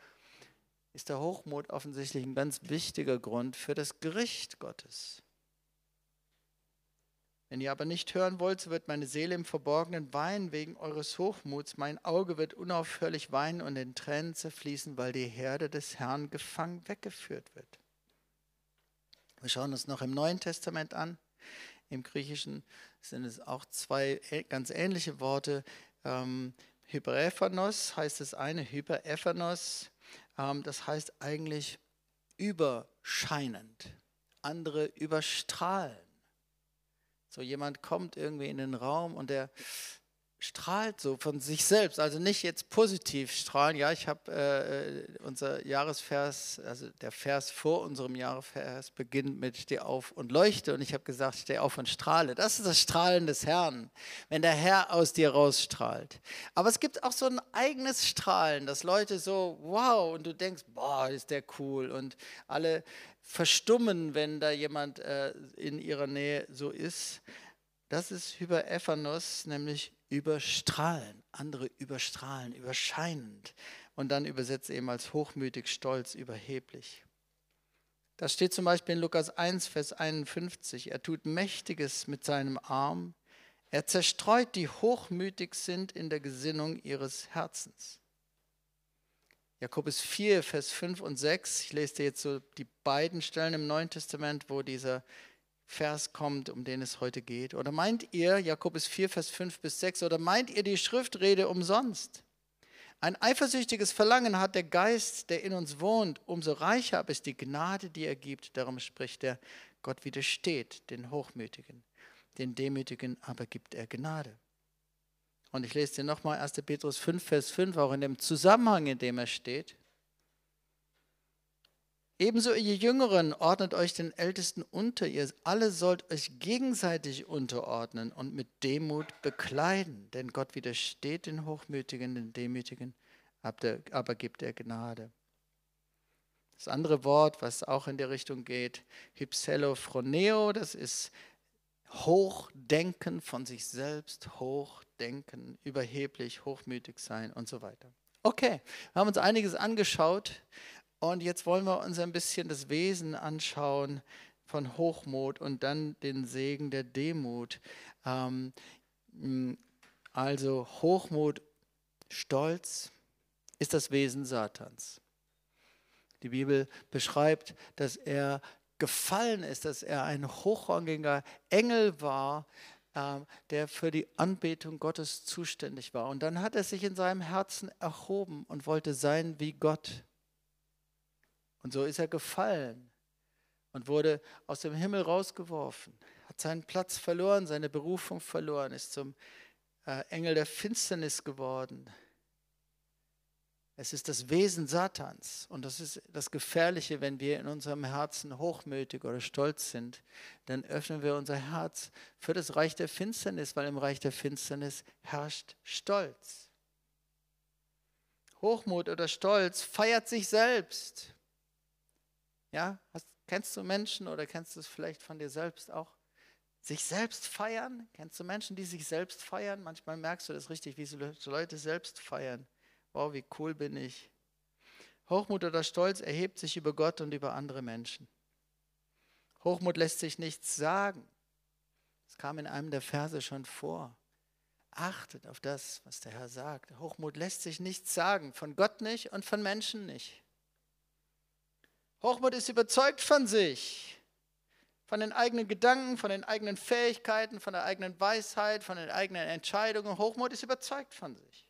A: ist der Hochmut offensichtlich ein ganz wichtiger Grund für das Gericht Gottes. Wenn ihr aber nicht hören wollt, so wird meine Seele im Verborgenen weinen wegen eures Hochmuts. Mein Auge wird unaufhörlich weinen und in Tränen zerfließen, weil die Herde des Herrn gefangen weggeführt wird. Wir schauen uns noch im Neuen Testament an. Im Griechischen sind es auch zwei ganz ähnliche Worte. Ähm, Hyperepanos heißt das eine, Hyperepanos, ähm, das heißt eigentlich überscheinend. Andere überstrahlen. So jemand kommt irgendwie in den Raum und der strahlt so von sich selbst, also nicht jetzt positiv strahlen. Ja, ich habe äh, unser Jahresvers, also der Vers vor unserem Jahresvers beginnt mit Steh auf und leuchte und ich habe gesagt, steh auf und strahle. Das ist das Strahlen des Herrn, wenn der Herr aus dir rausstrahlt. Aber es gibt auch so ein eigenes Strahlen, dass Leute so, wow, und du denkst, boah, ist der cool und alle verstummen, wenn da jemand äh, in ihrer Nähe so ist. Das ist Hyperephanos, nämlich überstrahlen, andere überstrahlen, überscheinend. Und dann übersetzt eben als hochmütig, stolz, überheblich. Das steht zum Beispiel in Lukas 1, Vers 51. Er tut Mächtiges mit seinem Arm. Er zerstreut, die hochmütig sind in der Gesinnung ihres Herzens. Jakobus 4, Vers 5 und 6. Ich lese dir jetzt so die beiden Stellen im Neuen Testament, wo dieser Vers kommt, um den es heute geht. Oder meint ihr, Jakobus 4, Vers 5 bis 6, oder meint ihr die Schriftrede umsonst? Ein eifersüchtiges Verlangen hat der Geist, der in uns wohnt, umso reicher ist die Gnade, die er gibt. Darum spricht er, Gott widersteht den Hochmütigen, den Demütigen aber gibt er Gnade. Und ich lese dir nochmal 1. Petrus 5, Vers 5, auch in dem Zusammenhang, in dem er steht. Ebenso ihr Jüngeren ordnet euch den Ältesten unter. Ihr alle sollt euch gegenseitig unterordnen und mit Demut bekleiden. Denn Gott widersteht den Hochmütigen, den Demütigen, aber gibt er Gnade. Das andere Wort, was auch in der Richtung geht, Hypselophroneo, das ist Hochdenken von sich selbst, Hochdenken, überheblich, hochmütig sein und so weiter. Okay, wir haben uns einiges angeschaut und jetzt wollen wir uns ein bisschen das Wesen anschauen von Hochmut und dann den Segen der Demut. Ähm, also Hochmut, Stolz ist das Wesen Satans. Die Bibel beschreibt, dass er gefallen ist, dass er ein hochrangiger Engel war, äh, der für die Anbetung Gottes zuständig war. Und dann hat er sich in seinem Herzen erhoben und wollte sein wie Gott. Und so ist er gefallen und wurde aus dem Himmel rausgeworfen, hat seinen Platz verloren, seine Berufung verloren, ist zum äh, Engel der Finsternis geworden. Es ist das Wesen Satans und das ist das Gefährliche, wenn wir in unserem Herzen hochmütig oder stolz sind, dann öffnen wir unser Herz für das Reich der Finsternis, weil im Reich der Finsternis herrscht Stolz. Hochmut oder Stolz feiert sich selbst. Ja, hast, kennst du Menschen oder kennst du es vielleicht von dir selbst auch? Sich selbst feiern? Kennst du Menschen, die sich selbst feiern? Manchmal merkst du das richtig, wie so Leute selbst feiern. Wow, wie cool bin ich. Hochmut oder Stolz erhebt sich über Gott und über andere Menschen. Hochmut lässt sich nichts sagen. Es kam in einem der Verse schon vor. Achtet auf das, was der Herr sagt. Hochmut lässt sich nichts sagen, von Gott nicht und von Menschen nicht. Hochmut ist überzeugt von sich, von den eigenen Gedanken, von den eigenen Fähigkeiten, von der eigenen Weisheit, von den eigenen Entscheidungen. Hochmut ist überzeugt von sich.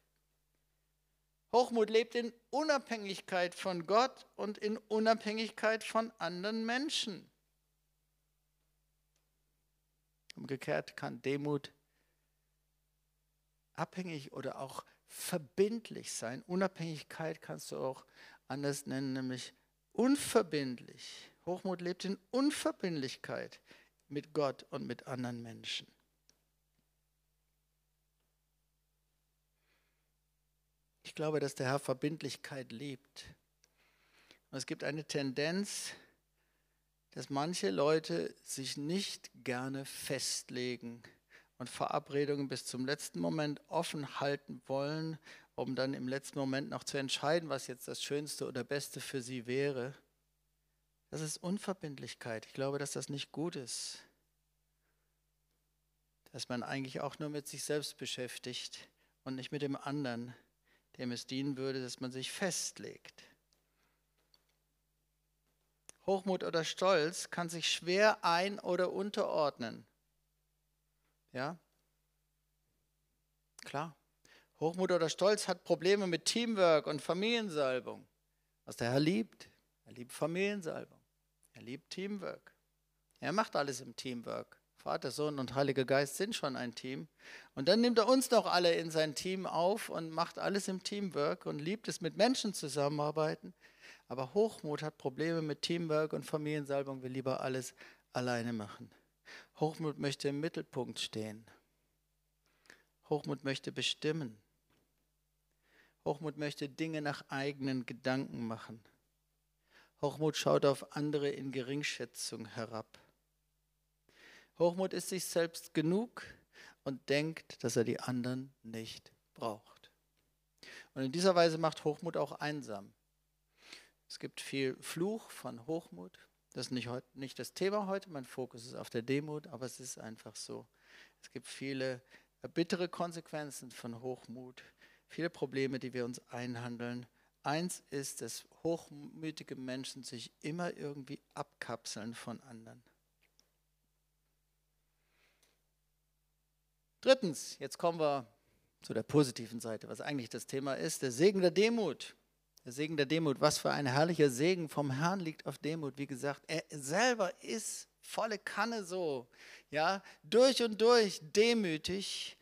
A: Hochmut lebt in Unabhängigkeit von Gott und in Unabhängigkeit von anderen Menschen. Umgekehrt kann Demut abhängig oder auch verbindlich sein. Unabhängigkeit kannst du auch anders nennen, nämlich unverbindlich. Hochmut lebt in Unverbindlichkeit mit Gott und mit anderen Menschen. Ich glaube, dass der Herr Verbindlichkeit liebt. Und es gibt eine Tendenz, dass manche Leute sich nicht gerne festlegen und Verabredungen bis zum letzten Moment offen halten wollen, um dann im letzten Moment noch zu entscheiden, was jetzt das Schönste oder Beste für sie wäre. Das ist Unverbindlichkeit. Ich glaube, dass das nicht gut ist. Dass man eigentlich auch nur mit sich selbst beschäftigt und nicht mit dem anderen dem es dienen würde, dass man sich festlegt. Hochmut oder Stolz kann sich schwer ein- oder unterordnen. Ja? Klar. Hochmut oder Stolz hat Probleme mit Teamwork und Familiensalbung. Was der Herr liebt. Er liebt Familiensalbung. Er liebt Teamwork. Er macht alles im Teamwork. Vater, Sohn und Heiliger Geist sind schon ein Team. Und dann nimmt er uns noch alle in sein Team auf und macht alles im Teamwork und liebt es, mit Menschen zusammenarbeiten. Aber Hochmut hat Probleme mit Teamwork und Familiensalbung, will lieber alles alleine machen. Hochmut möchte im Mittelpunkt stehen. Hochmut möchte bestimmen. Hochmut möchte Dinge nach eigenen Gedanken machen. Hochmut schaut auf andere in Geringschätzung herab. Hochmut ist sich selbst genug und denkt, dass er die anderen nicht braucht. Und in dieser Weise macht Hochmut auch einsam. Es gibt viel Fluch von Hochmut. Das ist nicht, nicht das Thema heute, mein Fokus ist auf der Demut, aber es ist einfach so. Es gibt viele bittere Konsequenzen von Hochmut, viele Probleme, die wir uns einhandeln. Eins ist, dass hochmütige Menschen sich immer irgendwie abkapseln von anderen. Drittens, jetzt kommen wir zu der positiven Seite, was eigentlich das Thema ist, der Segen der Demut. Der Segen der Demut, was für ein herrlicher Segen vom Herrn liegt auf Demut. Wie gesagt, er selber ist volle Kanne so, ja, durch und durch demütig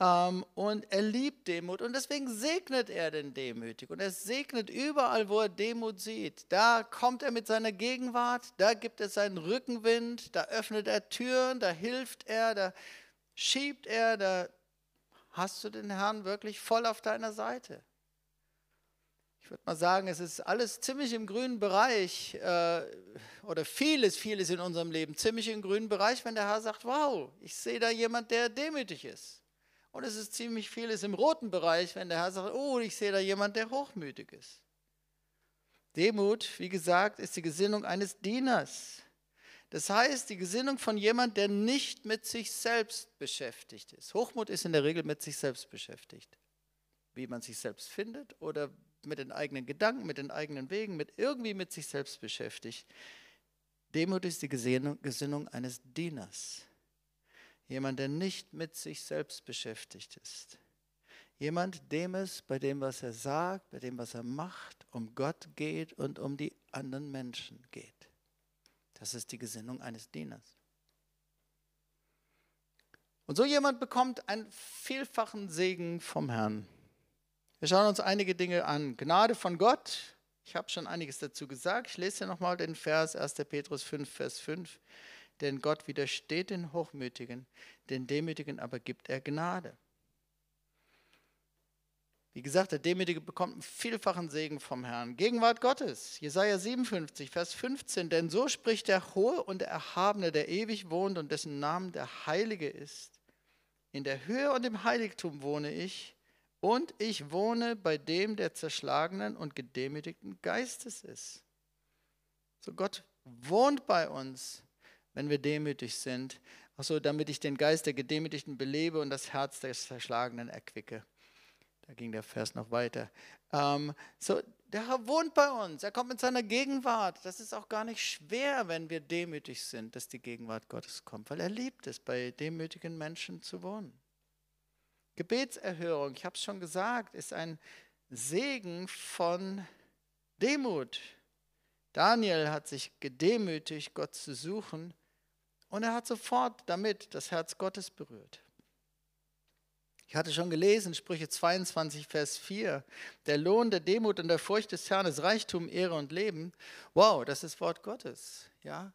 A: und er liebt Demut und deswegen segnet er den Demütig und er segnet überall, wo er Demut sieht. Da kommt er mit seiner Gegenwart, da gibt es seinen Rückenwind, da öffnet er Türen, da hilft er, da schiebt er, da hast du den Herrn wirklich voll auf deiner Seite. Ich würde mal sagen, es ist alles ziemlich im grünen Bereich äh, oder vieles, vieles in unserem Leben ziemlich im grünen Bereich, wenn der Herr sagt, wow, ich sehe da jemand, der demütig ist. Und es ist ziemlich vieles im roten Bereich, wenn der Herr sagt, oh, ich sehe da jemand, der hochmütig ist. Demut, wie gesagt, ist die Gesinnung eines Dieners. Das heißt, die Gesinnung von jemand, der nicht mit sich selbst beschäftigt ist. Hochmut ist in der Regel mit sich selbst beschäftigt. Wie man sich selbst findet oder mit den eigenen Gedanken, mit den eigenen Wegen, mit irgendwie mit sich selbst beschäftigt. Demut ist die Gesinnung eines Dieners. Jemand, der nicht mit sich selbst beschäftigt ist. Jemand, dem es bei dem, was er sagt, bei dem, was er macht, um Gott geht und um die anderen Menschen geht. Das ist die Gesinnung eines Dieners. Und so jemand bekommt einen vielfachen Segen vom Herrn. Wir schauen uns einige Dinge an. Gnade von Gott. Ich habe schon einiges dazu gesagt. Ich lese hier nochmal den Vers 1. Petrus 5, Vers 5. Denn Gott widersteht den Hochmütigen, den Demütigen aber gibt er Gnade. Wie gesagt, der Demütige bekommt einen vielfachen Segen vom Herrn. Gegenwart Gottes, Jesaja 57, Vers 15. Denn so spricht der Hohe und der Erhabene, der ewig wohnt und dessen Namen der Heilige ist. In der Höhe und im Heiligtum wohne ich und ich wohne bei dem, der zerschlagenen und gedemütigten Geistes ist. So Gott wohnt bei uns, wenn wir demütig sind. Achso, damit ich den Geist der Gedemütigten belebe und das Herz der Zerschlagenen erquicke. Da ging der Vers noch weiter. Ähm, so, der Herr wohnt bei uns, er kommt mit seiner Gegenwart. Das ist auch gar nicht schwer, wenn wir demütig sind, dass die Gegenwart Gottes kommt, weil er liebt es, bei demütigen Menschen zu wohnen. Gebetserhörung, ich habe es schon gesagt, ist ein Segen von Demut. Daniel hat sich gedemütigt, Gott zu suchen, und er hat sofort damit das Herz Gottes berührt. Ich hatte schon gelesen, Sprüche 22, Vers 4. Der Lohn der Demut und der Furcht des Herrn ist Reichtum, Ehre und Leben. Wow, das ist Wort Gottes. Ja,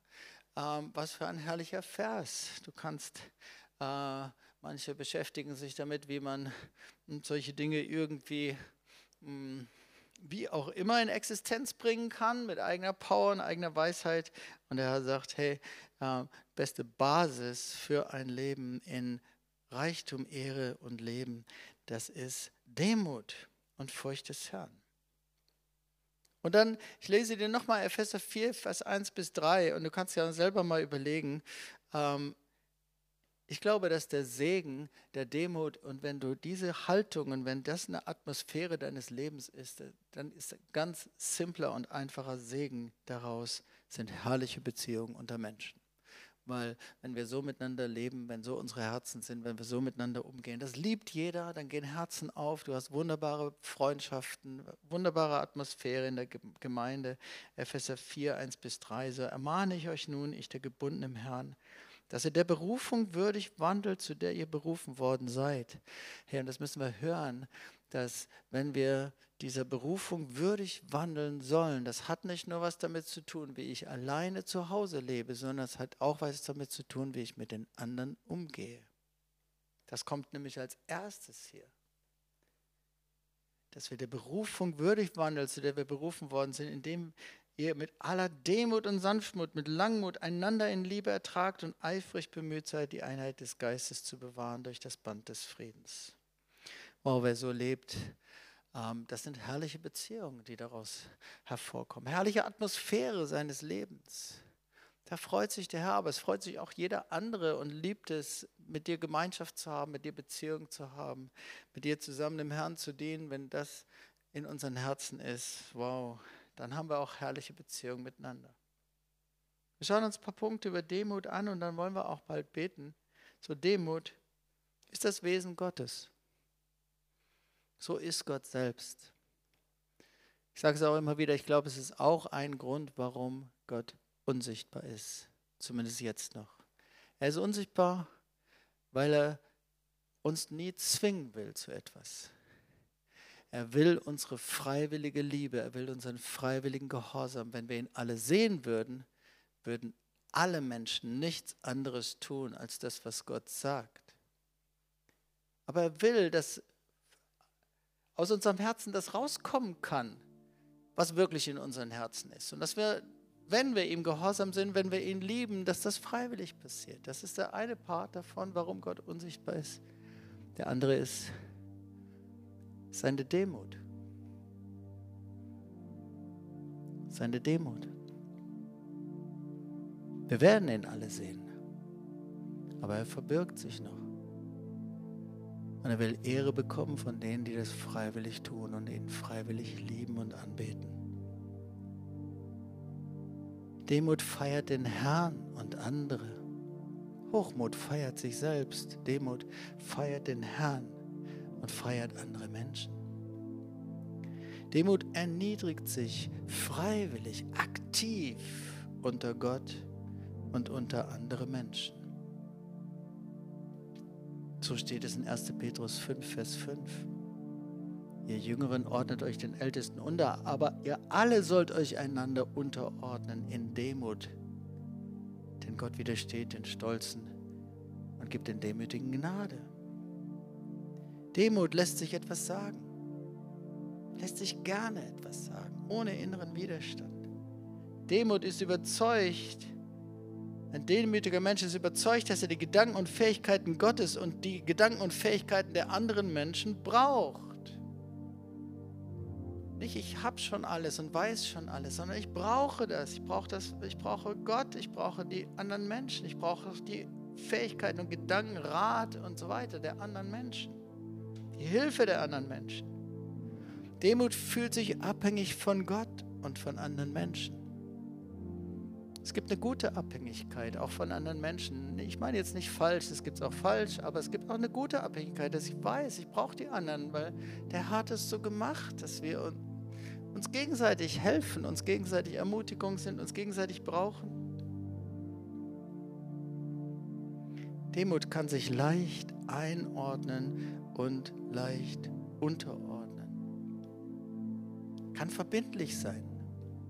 A: ähm, was für ein herrlicher Vers. Du kannst, äh, manche beschäftigen sich damit, wie man solche Dinge irgendwie, mh, hm, wie auch immer in Existenz bringen kann, mit eigener Power und eigener Weisheit. Und der Herr sagt, hey, äh, beste Basis für ein Leben in Reichtum, Ehre und Leben, das ist Demut und Furcht des Herrn. Und dann, ich lese dir nochmal Epheser 4, Vers 1 bis 3 und du kannst ja selber mal überlegen. Ähm, ich glaube, dass der Segen der Demut und wenn du diese Haltungen, wenn das eine Atmosphäre deines Lebens ist, dann ist ein ganz simpler und einfacher Segen daraus, sind herrliche Beziehungen unter Menschen. Weil wenn wir so miteinander leben, wenn so unsere Herzen sind, wenn wir so miteinander umgehen, das liebt jeder, dann gehen Herzen auf, du hast wunderbare Freundschaften, wunderbare Atmosphäre in der Gemeinde. Epheser 4, 1 bis 3, so ermahne ich euch nun, ich der Gebundene im Herrn, dass ihr der Berufung würdig wandelt, zu der ihr berufen worden seid. Herr, und das müssen wir hören, dass wenn wir dieser Berufung würdig wandeln sollen, das hat nicht nur was damit zu tun, wie ich alleine zu Hause lebe, sondern es hat auch was damit zu tun, wie ich mit den anderen umgehe. Das kommt nämlich als erstes hier. Dass wir der Berufung würdig wandeln, zu der wir berufen worden sind, indem ihr mit aller Demut und Sanftmut, mit Langmut einander in Liebe ertragt und eifrig bemüht seid, die Einheit des Geistes zu bewahren durch das Band des Friedens. Wow, wer so lebt, ähm, das sind herrliche Beziehungen, die daraus hervorkommen. Herrliche Atmosphäre seines Lebens. Da freut sich der Herr, aber es freut sich auch jeder andere und liebt es, mit dir Gemeinschaft zu haben, mit dir Beziehung zu haben, mit dir zusammen dem Herrn zu dienen, wenn das in unseren Herzen ist. Wow, dann haben wir auch herrliche Beziehungen miteinander. Wir schauen uns ein paar Punkte über Demut an und dann wollen wir auch bald beten. So Demut ist das Wesen Gottes. So ist Gott selbst. Ich sage es auch immer wieder, ich glaube, es ist auch ein Grund, warum Gott unsichtbar ist. Zumindest jetzt noch. Er ist unsichtbar, weil er uns nie zwingen will zu etwas. Er will unsere freiwillige Liebe, er will unseren freiwilligen Gehorsam. Wenn wir ihn alle sehen würden, würden alle Menschen nichts anderes tun als das, was Gott sagt. Aber er will, dass aus unserem Herzen das rauskommen kann, was wirklich in unseren Herzen ist. Und dass wir, wenn wir ihm gehorsam sind, wenn wir ihn lieben, dass das freiwillig passiert. Das ist der eine Part davon, warum Gott unsichtbar ist. Der andere ist seine Demut. Seine Demut. Wir werden ihn alle sehen, aber er verbirgt sich noch. Und er will Ehre bekommen von denen, die das freiwillig tun und ihn freiwillig lieben und anbeten. Demut feiert den Herrn und andere. Hochmut feiert sich selbst. Demut feiert den Herrn und feiert andere Menschen. Demut erniedrigt sich freiwillig, aktiv unter Gott und unter andere Menschen. So steht es in 1. Petrus 5, Vers 5. Ihr Jüngeren ordnet euch den Ältesten unter, aber ihr alle sollt euch einander unterordnen in Demut. Denn Gott widersteht den Stolzen und gibt den Demütigen Gnade. Demut lässt sich etwas sagen, lässt sich gerne etwas sagen, ohne inneren Widerstand. Demut ist überzeugt, ein demütiger Mensch ist überzeugt, dass er die Gedanken und Fähigkeiten Gottes und die Gedanken und Fähigkeiten der anderen Menschen braucht. Nicht, ich habe schon alles und weiß schon alles, sondern ich brauche das. Ich brauche das. Ich brauche Gott. Ich brauche die anderen Menschen. Ich brauche die Fähigkeiten und Gedanken, Rat und so weiter der anderen Menschen. Die Hilfe der anderen Menschen. Demut fühlt sich abhängig von Gott und von anderen Menschen. Es gibt eine gute Abhängigkeit, auch von anderen Menschen. Ich meine jetzt nicht falsch, es gibt es auch falsch, aber es gibt auch eine gute Abhängigkeit, dass ich weiß, ich brauche die anderen, weil der hat es so gemacht, dass wir uns gegenseitig helfen, uns gegenseitig Ermutigung sind, uns gegenseitig brauchen. Demut kann sich leicht einordnen und leicht unterordnen. Kann verbindlich sein,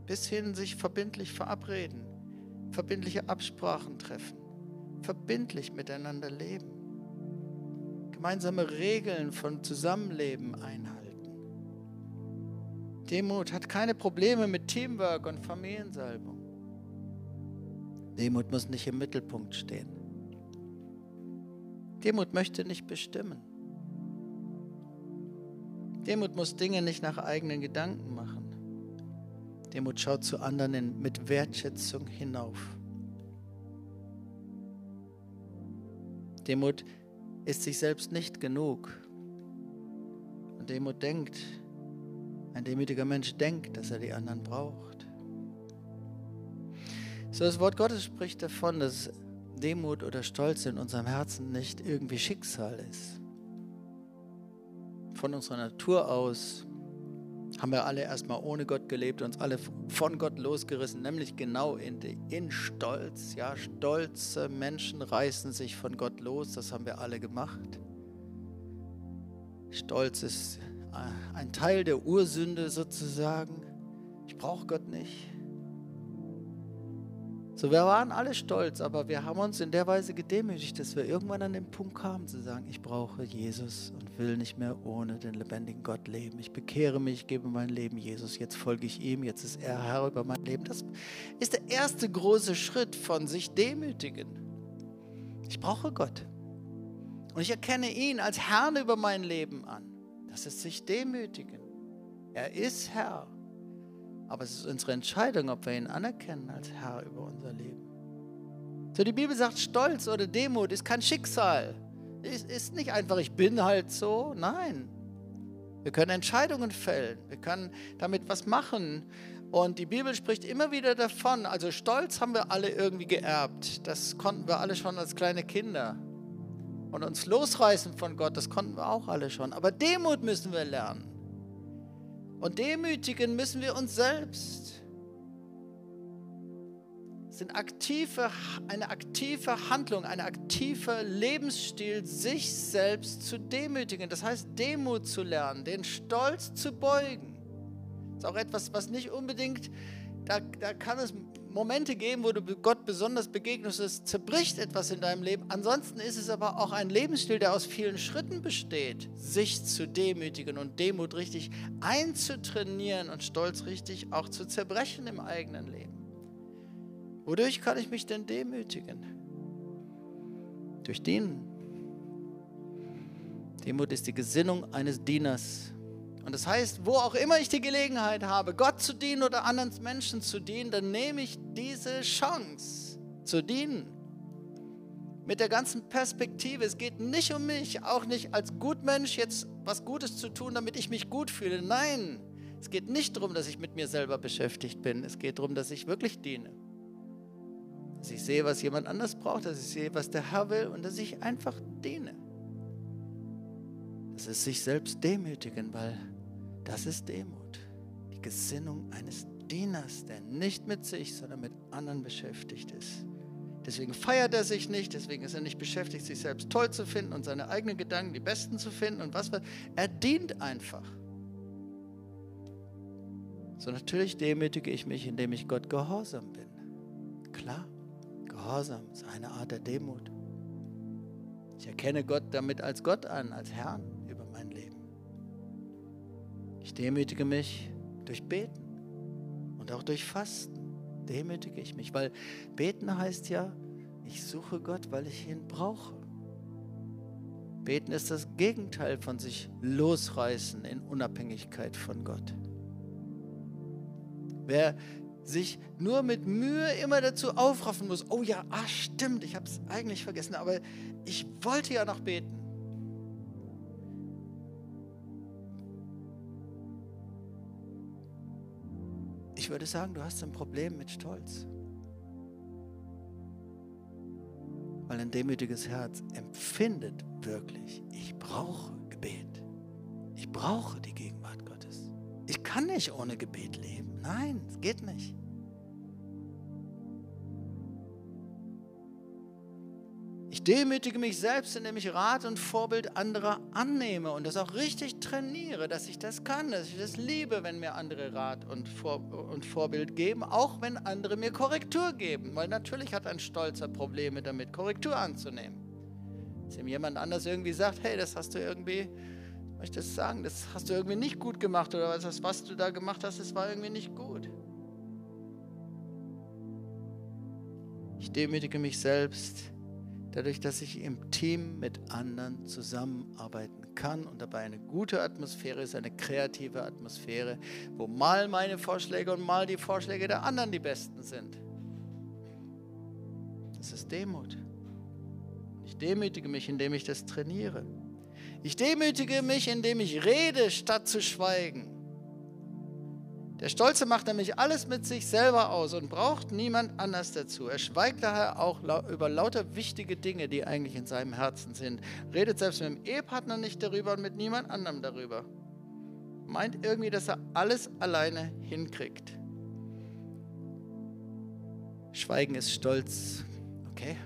A: bis hin sich verbindlich verabreden verbindliche Absprachen treffen, verbindlich miteinander leben, gemeinsame Regeln von Zusammenleben einhalten. Demut hat keine Probleme mit Teamwork und Familiensalbung. Demut muss nicht im Mittelpunkt stehen. Demut möchte nicht bestimmen. Demut muss Dinge nicht nach eigenen Gedanken machen. Demut schaut zu anderen mit Wertschätzung hinauf. Demut ist sich selbst nicht genug. Und Demut denkt, ein demütiger Mensch denkt, dass er die anderen braucht. So das Wort Gottes spricht davon, dass Demut oder Stolz in unserem Herzen nicht irgendwie Schicksal ist. Von unserer Natur aus haben wir alle erstmal ohne Gott gelebt, uns alle von Gott losgerissen, nämlich genau in, die, in Stolz. Ja, stolze Menschen reißen sich von Gott los, das haben wir alle gemacht. Stolz ist äh, ein Teil der Ursünde sozusagen. Ich brauche Gott nicht. So, wir waren alle stolz, aber wir haben uns in der Weise gedemütigt, dass wir irgendwann an den Punkt kamen zu sagen, ich brauche Jesus und will nicht mehr ohne den lebendigen Gott leben. Ich bekehre mich, gebe mein Leben Jesus, jetzt folge ich ihm, jetzt ist er Herr über mein Leben. Das ist der erste große Schritt von sich demütigen. Ich brauche Gott. Und ich erkenne ihn als Herrn über mein Leben an. Das ist sich demütigen. Er ist Herr. Aber es ist unsere Entscheidung, ob wir ihn anerkennen als Herr über unser Leben. So, die Bibel sagt, Stolz oder Demut ist kein Schicksal. Ist, ist nicht einfach, ich bin halt so. Nein. Wir können Entscheidungen fällen. Wir können damit was machen. Und die Bibel spricht immer wieder davon. Also Stolz haben wir alle irgendwie geerbt. Das konnten wir alle schon als kleine Kinder. Und uns losreißen von Gott, das konnten wir auch alle schon. Aber Demut müssen wir lernen. Und demütigen müssen wir uns selbst. Es ist aktive, eine aktive Handlung, ein aktiver Lebensstil, sich selbst zu demütigen. Das heißt, Demut zu lernen, den Stolz zu beugen. Das ist auch etwas, was nicht unbedingt, da, da kann es Momente geben, wo du Gott besonders begegnest, es zerbricht etwas in deinem Leben. Ansonsten ist es aber auch ein Lebensstil, der aus vielen Schritten besteht, sich zu demütigen und Demut richtig einzutrainieren und Stolz richtig auch zu zerbrechen im eigenen Leben. Wodurch kann ich mich denn demütigen? Durch Dienen. Demut ist die Gesinnung eines Dieners und das heißt, wo auch immer ich die Gelegenheit habe, Gott zu dienen oder anderen Menschen zu dienen, dann nehme ich diese Chance zu dienen. mit der ganzen Perspektive. Es geht nicht um mich, auch nicht als Gutmensch jetzt was Gutes zu tun, damit ich mich gut fühle. Nein, es geht nicht darum, dass ich mit mir selber beschäftigt bin. Es geht darum, dass ich wirklich diene. Dass ich sehe, was jemand anders braucht, dass ich sehe, was der Herr will und dass ich einfach diene. Das ist sich selbst demütigen, weil das ist Demut. Die Gesinnung eines Dieners, der nicht mit sich, sondern mit anderen beschäftigt ist. Deswegen feiert er sich nicht, deswegen ist er nicht beschäftigt, sich selbst toll zu finden und seine eigenen Gedanken die besten zu finden und was. Er dient einfach. So natürlich demütige ich mich, indem ich Gott gehorsam bin. Klar, Gehorsam ist eine Art der Demut. Ich erkenne Gott damit als Gott an, als Herrn über mein Leben. Ich demütige mich durch Beten und auch durch Fasten demütige ich mich, weil beten heißt ja, ich suche Gott, weil ich ihn brauche. Beten ist das Gegenteil von sich losreißen in Unabhängigkeit von Gott. Wer sich nur mit Mühe immer dazu aufraffen muss, oh ja, ah stimmt, ich habe es eigentlich vergessen, aber ich wollte ja noch beten. Würde sagen, du hast ein Problem mit Stolz. Weil ein demütiges Herz empfindet wirklich, ich brauche Gebet. Ich brauche die Gegenwart Gottes. Ich kann nicht ohne Gebet leben. Nein, es geht nicht. Demütige mich selbst, indem ich Rat und Vorbild anderer annehme und das auch richtig trainiere, dass ich das kann, dass ich das liebe, wenn mir andere Rat und, Vor und Vorbild geben, auch wenn andere mir Korrektur geben. Weil natürlich hat ein Stolzer Probleme damit, Korrektur anzunehmen. Dass ihm jemand anders irgendwie sagt, hey, das hast du irgendwie, möchte ich das sagen, das hast du irgendwie nicht gut gemacht oder was, was du da gemacht hast, das war irgendwie nicht gut. Ich demütige mich selbst dadurch, dass ich im Team mit anderen zusammenarbeiten kann und dabei eine gute Atmosphäre ist, eine kreative Atmosphäre, wo mal meine Vorschläge und mal die Vorschläge der anderen die besten sind. Das ist Demut. Ich demütige mich, indem ich das trainiere. Ich demütige mich, indem ich rede, statt zu schweigen. Der Stolze macht nämlich alles mit sich selber aus und braucht niemand anders dazu. Er schweigt daher auch über lauter wichtige Dinge, die eigentlich in seinem Herzen sind. Redet selbst mit dem Ehepartner nicht darüber und mit niemand anderem darüber. Meint irgendwie, dass er alles alleine hinkriegt. Schweigen ist Stolz. Okay.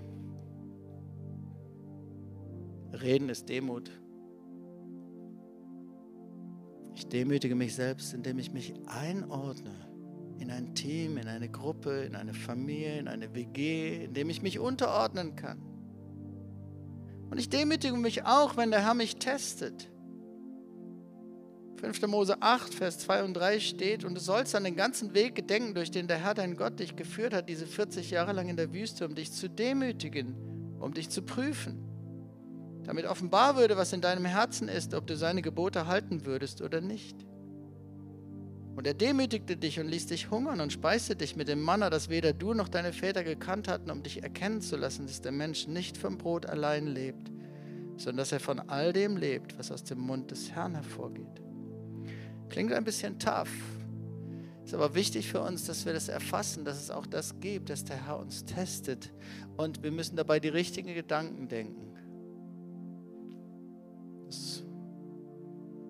A: Reden ist Demut. Ich demütige mich selbst, indem ich mich einordne in ein Team, in eine Gruppe, in eine Familie, in eine WG, indem ich mich unterordnen kann. Und ich demütige mich auch, wenn der Herr mich testet. 5. Mose 8, Vers 2 und 3 steht, und du sollst an den ganzen Weg gedenken, durch den der Herr dein Gott dich geführt hat, diese 40 Jahre lang in der Wüste, um dich zu demütigen, um dich zu prüfen damit offenbar würde, was in deinem Herzen ist, ob du seine Gebote halten würdest oder nicht. Und er demütigte dich und ließ dich hungern und speiste dich mit dem Manna, das weder du noch deine Väter gekannt hatten, um dich erkennen zu lassen, dass der Mensch nicht vom Brot allein lebt, sondern dass er von all dem lebt, was aus dem Mund des Herrn hervorgeht. Klingt ein bisschen tough, ist aber wichtig für uns, dass wir das erfassen, dass es auch das gibt, dass der Herr uns testet. Und wir müssen dabei die richtigen Gedanken denken. Das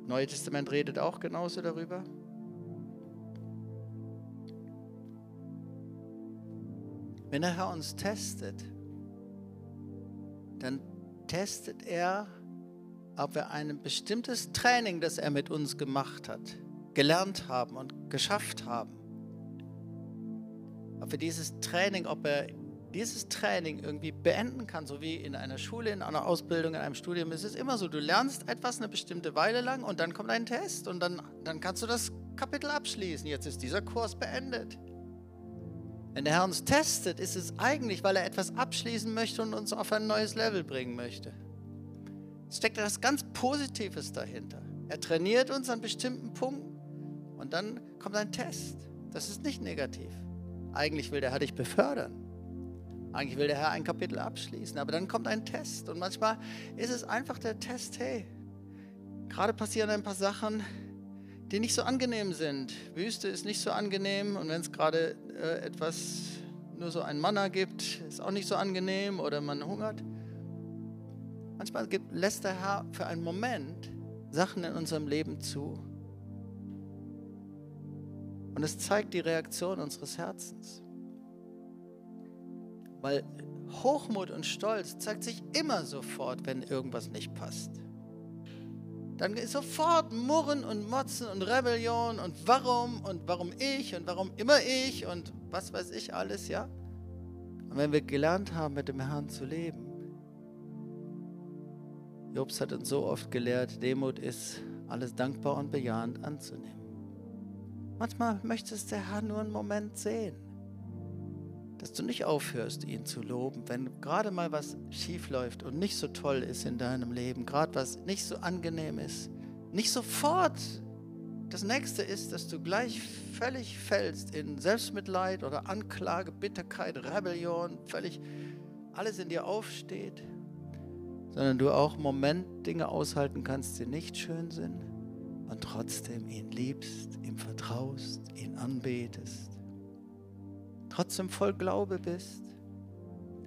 A: Neue Testament redet auch genauso darüber. Wenn der Herr uns testet, dann testet er, ob wir ein bestimmtes Training, das er mit uns gemacht hat, gelernt haben und geschafft haben. Ob wir dieses Training, ob er dieses Training irgendwie beenden kann, so wie in einer Schule, in einer Ausbildung, in einem Studium, ist es immer so, du lernst etwas eine bestimmte Weile lang und dann kommt ein Test und dann, dann kannst du das Kapitel abschließen. Jetzt ist dieser Kurs beendet. Wenn der Herr uns testet, ist es eigentlich, weil er etwas abschließen möchte und uns auf ein neues Level bringen möchte. Es steckt etwas ganz Positives dahinter. Er trainiert uns an bestimmten Punkten und dann kommt ein Test. Das ist nicht negativ. Eigentlich will der Herr dich befördern. Eigentlich will der Herr ein Kapitel abschließen, aber dann kommt ein Test und manchmal ist es einfach der Test, hey, gerade passieren ein paar Sachen, die nicht so angenehm sind. Wüste ist nicht so angenehm und wenn es gerade äh, etwas nur so ein Manna gibt, ist auch nicht so angenehm oder man hungert. Manchmal gibt, lässt der Herr für einen Moment Sachen in unserem Leben zu. Und es zeigt die Reaktion unseres Herzens. Weil Hochmut und Stolz zeigt sich immer sofort, wenn irgendwas nicht passt. Dann ist sofort Murren und Motzen und Rebellion und warum und warum ich und warum immer ich und was weiß ich alles, ja? Und wenn wir gelernt haben, mit dem Herrn zu leben, Jobs hat uns so oft gelehrt, Demut ist, alles dankbar und bejahend anzunehmen. Manchmal möchtest der Herr nur einen Moment sehen dass du nicht aufhörst, ihn zu loben, wenn gerade mal was schief läuft und nicht so toll ist in deinem Leben, gerade was nicht so angenehm ist, nicht sofort. Das nächste ist, dass du gleich völlig fällst in Selbstmitleid oder Anklage, Bitterkeit, Rebellion, völlig alles in dir aufsteht, sondern du auch im Moment Dinge aushalten kannst, die nicht schön sind und trotzdem ihn liebst, ihm vertraust, ihn anbetest trotzdem voll Glaube bist,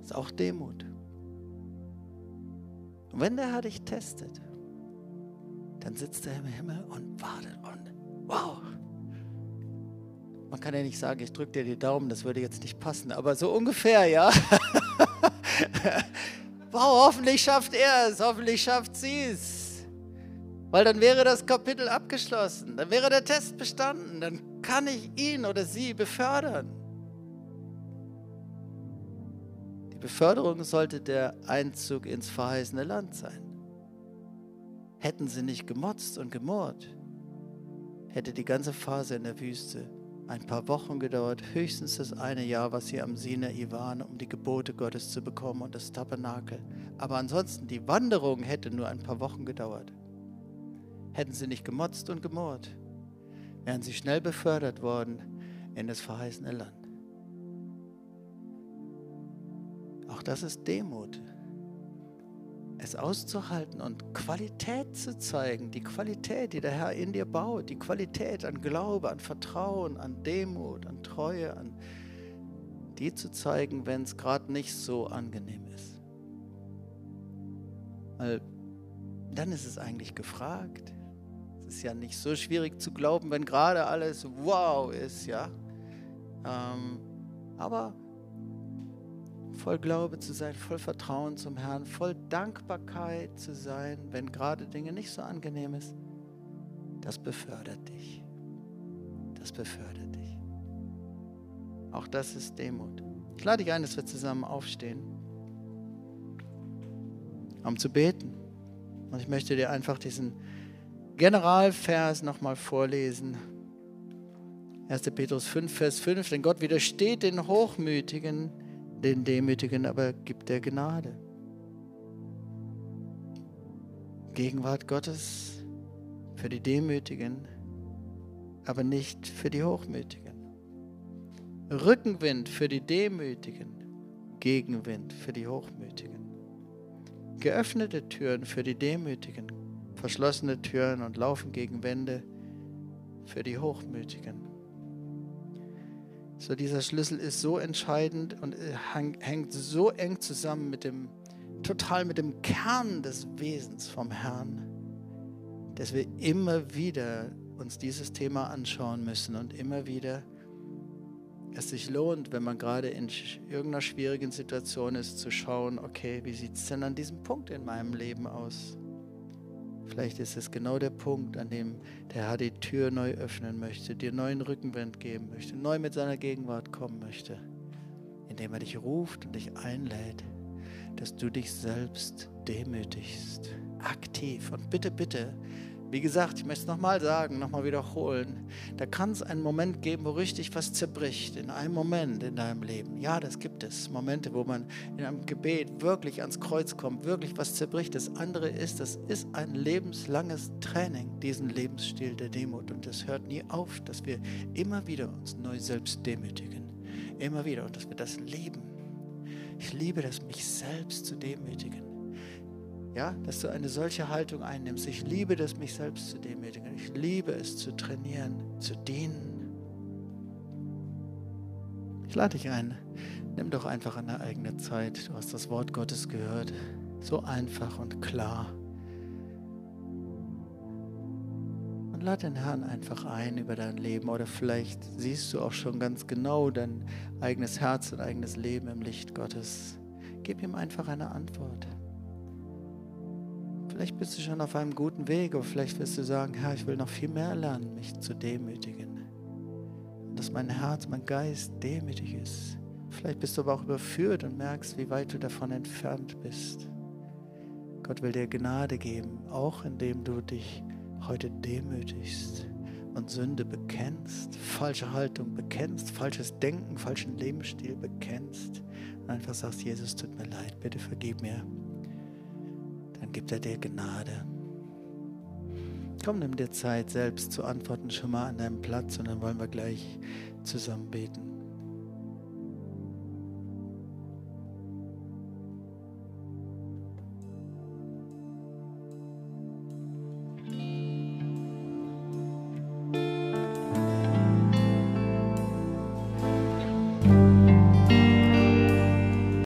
A: ist auch Demut. Und wenn der Herr dich testet, dann sitzt er im Himmel und wartet und wow. Man kann ja nicht sagen, ich drücke dir die Daumen, das würde jetzt nicht passen, aber so ungefähr, ja. *laughs* wow, hoffentlich schafft er es, hoffentlich schafft sie es. Weil dann wäre das Kapitel abgeschlossen, dann wäre der Test bestanden, dann kann ich ihn oder sie befördern. Beförderung sollte der Einzug ins verheißene Land sein. Hätten sie nicht gemotzt und gemurrt, hätte die ganze Phase in der Wüste ein paar Wochen gedauert, höchstens das eine Jahr, was sie am Sinai waren, um die Gebote Gottes zu bekommen und das Tabernakel. Aber ansonsten, die Wanderung hätte nur ein paar Wochen gedauert. Hätten sie nicht gemotzt und gemurrt, wären sie schnell befördert worden in das verheißene Land. Auch das ist Demut. Es auszuhalten und Qualität zu zeigen, die Qualität, die der Herr in dir baut, die Qualität an Glaube, an Vertrauen, an Demut, an Treue, an die zu zeigen, wenn es gerade nicht so angenehm ist. Weil dann ist es eigentlich gefragt. Es ist ja nicht so schwierig zu glauben, wenn gerade alles wow ist, ja. Ähm, aber voll Glaube zu sein, voll Vertrauen zum Herrn, voll Dankbarkeit zu sein, wenn gerade Dinge nicht so angenehm ist, das befördert dich. Das befördert dich. Auch das ist Demut. Ich lade dich ein, dass wir zusammen aufstehen, um zu beten. Und ich möchte dir einfach diesen Generalvers nochmal vorlesen. 1. Petrus 5, Vers 5. Denn Gott widersteht den Hochmütigen, den Demütigen aber gibt er Gnade. Gegenwart Gottes für die Demütigen, aber nicht für die Hochmütigen. Rückenwind für die Demütigen, Gegenwind für die Hochmütigen. Geöffnete Türen für die Demütigen, verschlossene Türen und Laufen gegen Wände für die Hochmütigen. So dieser Schlüssel ist so entscheidend und äh, hängt so eng zusammen mit dem, total mit dem Kern des Wesens vom Herrn, dass wir immer wieder uns dieses Thema anschauen müssen und immer wieder es sich lohnt, wenn man gerade in irgendeiner schwierigen Situation ist, zu schauen, okay, wie sieht es denn an diesem Punkt in meinem Leben aus? Vielleicht ist es genau der Punkt, an dem der Herr die Tür neu öffnen möchte, dir neuen Rückenwind geben möchte, neu mit seiner Gegenwart kommen möchte, indem er dich ruft und dich einlädt, dass du dich selbst demütigst, aktiv. Und bitte, bitte, wie gesagt, ich möchte es nochmal sagen, nochmal wiederholen. Da kann es einen Moment geben, wo richtig was zerbricht. In einem Moment in deinem Leben. Ja, das gibt es. Momente, wo man in einem Gebet wirklich ans Kreuz kommt, wirklich was zerbricht. Das andere ist, das ist ein lebenslanges Training, diesen Lebensstil der Demut. Und das hört nie auf, dass wir immer wieder uns neu selbst demütigen. Immer wieder. Und dass wir das leben Ich liebe es, mich selbst zu demütigen. Ja, dass du eine solche Haltung einnimmst. Ich liebe es, mich selbst zu demütigen. Ich liebe es, zu trainieren, zu dienen. Ich lade dich ein, nimm doch einfach eine eigene Zeit. Du hast das Wort Gottes gehört. So einfach und klar. Und lad den Herrn einfach ein über dein Leben. Oder vielleicht siehst du auch schon ganz genau dein eigenes Herz und eigenes Leben im Licht Gottes. Gib ihm einfach eine Antwort. Vielleicht bist du schon auf einem guten Weg, aber vielleicht wirst du sagen, Herr, ich will noch viel mehr lernen, mich zu demütigen. Und dass mein Herz, mein Geist demütig ist. Vielleicht bist du aber auch überführt und merkst, wie weit du davon entfernt bist. Gott will dir Gnade geben, auch indem du dich heute demütigst und Sünde bekennst, falsche Haltung bekennst, falsches Denken, falschen Lebensstil bekennst und einfach sagst, Jesus, tut mir leid, bitte vergib mir gibt er dir Gnade. Komm, nimm dir Zeit, selbst zu antworten, schon mal an deinem Platz und dann wollen wir gleich zusammen beten.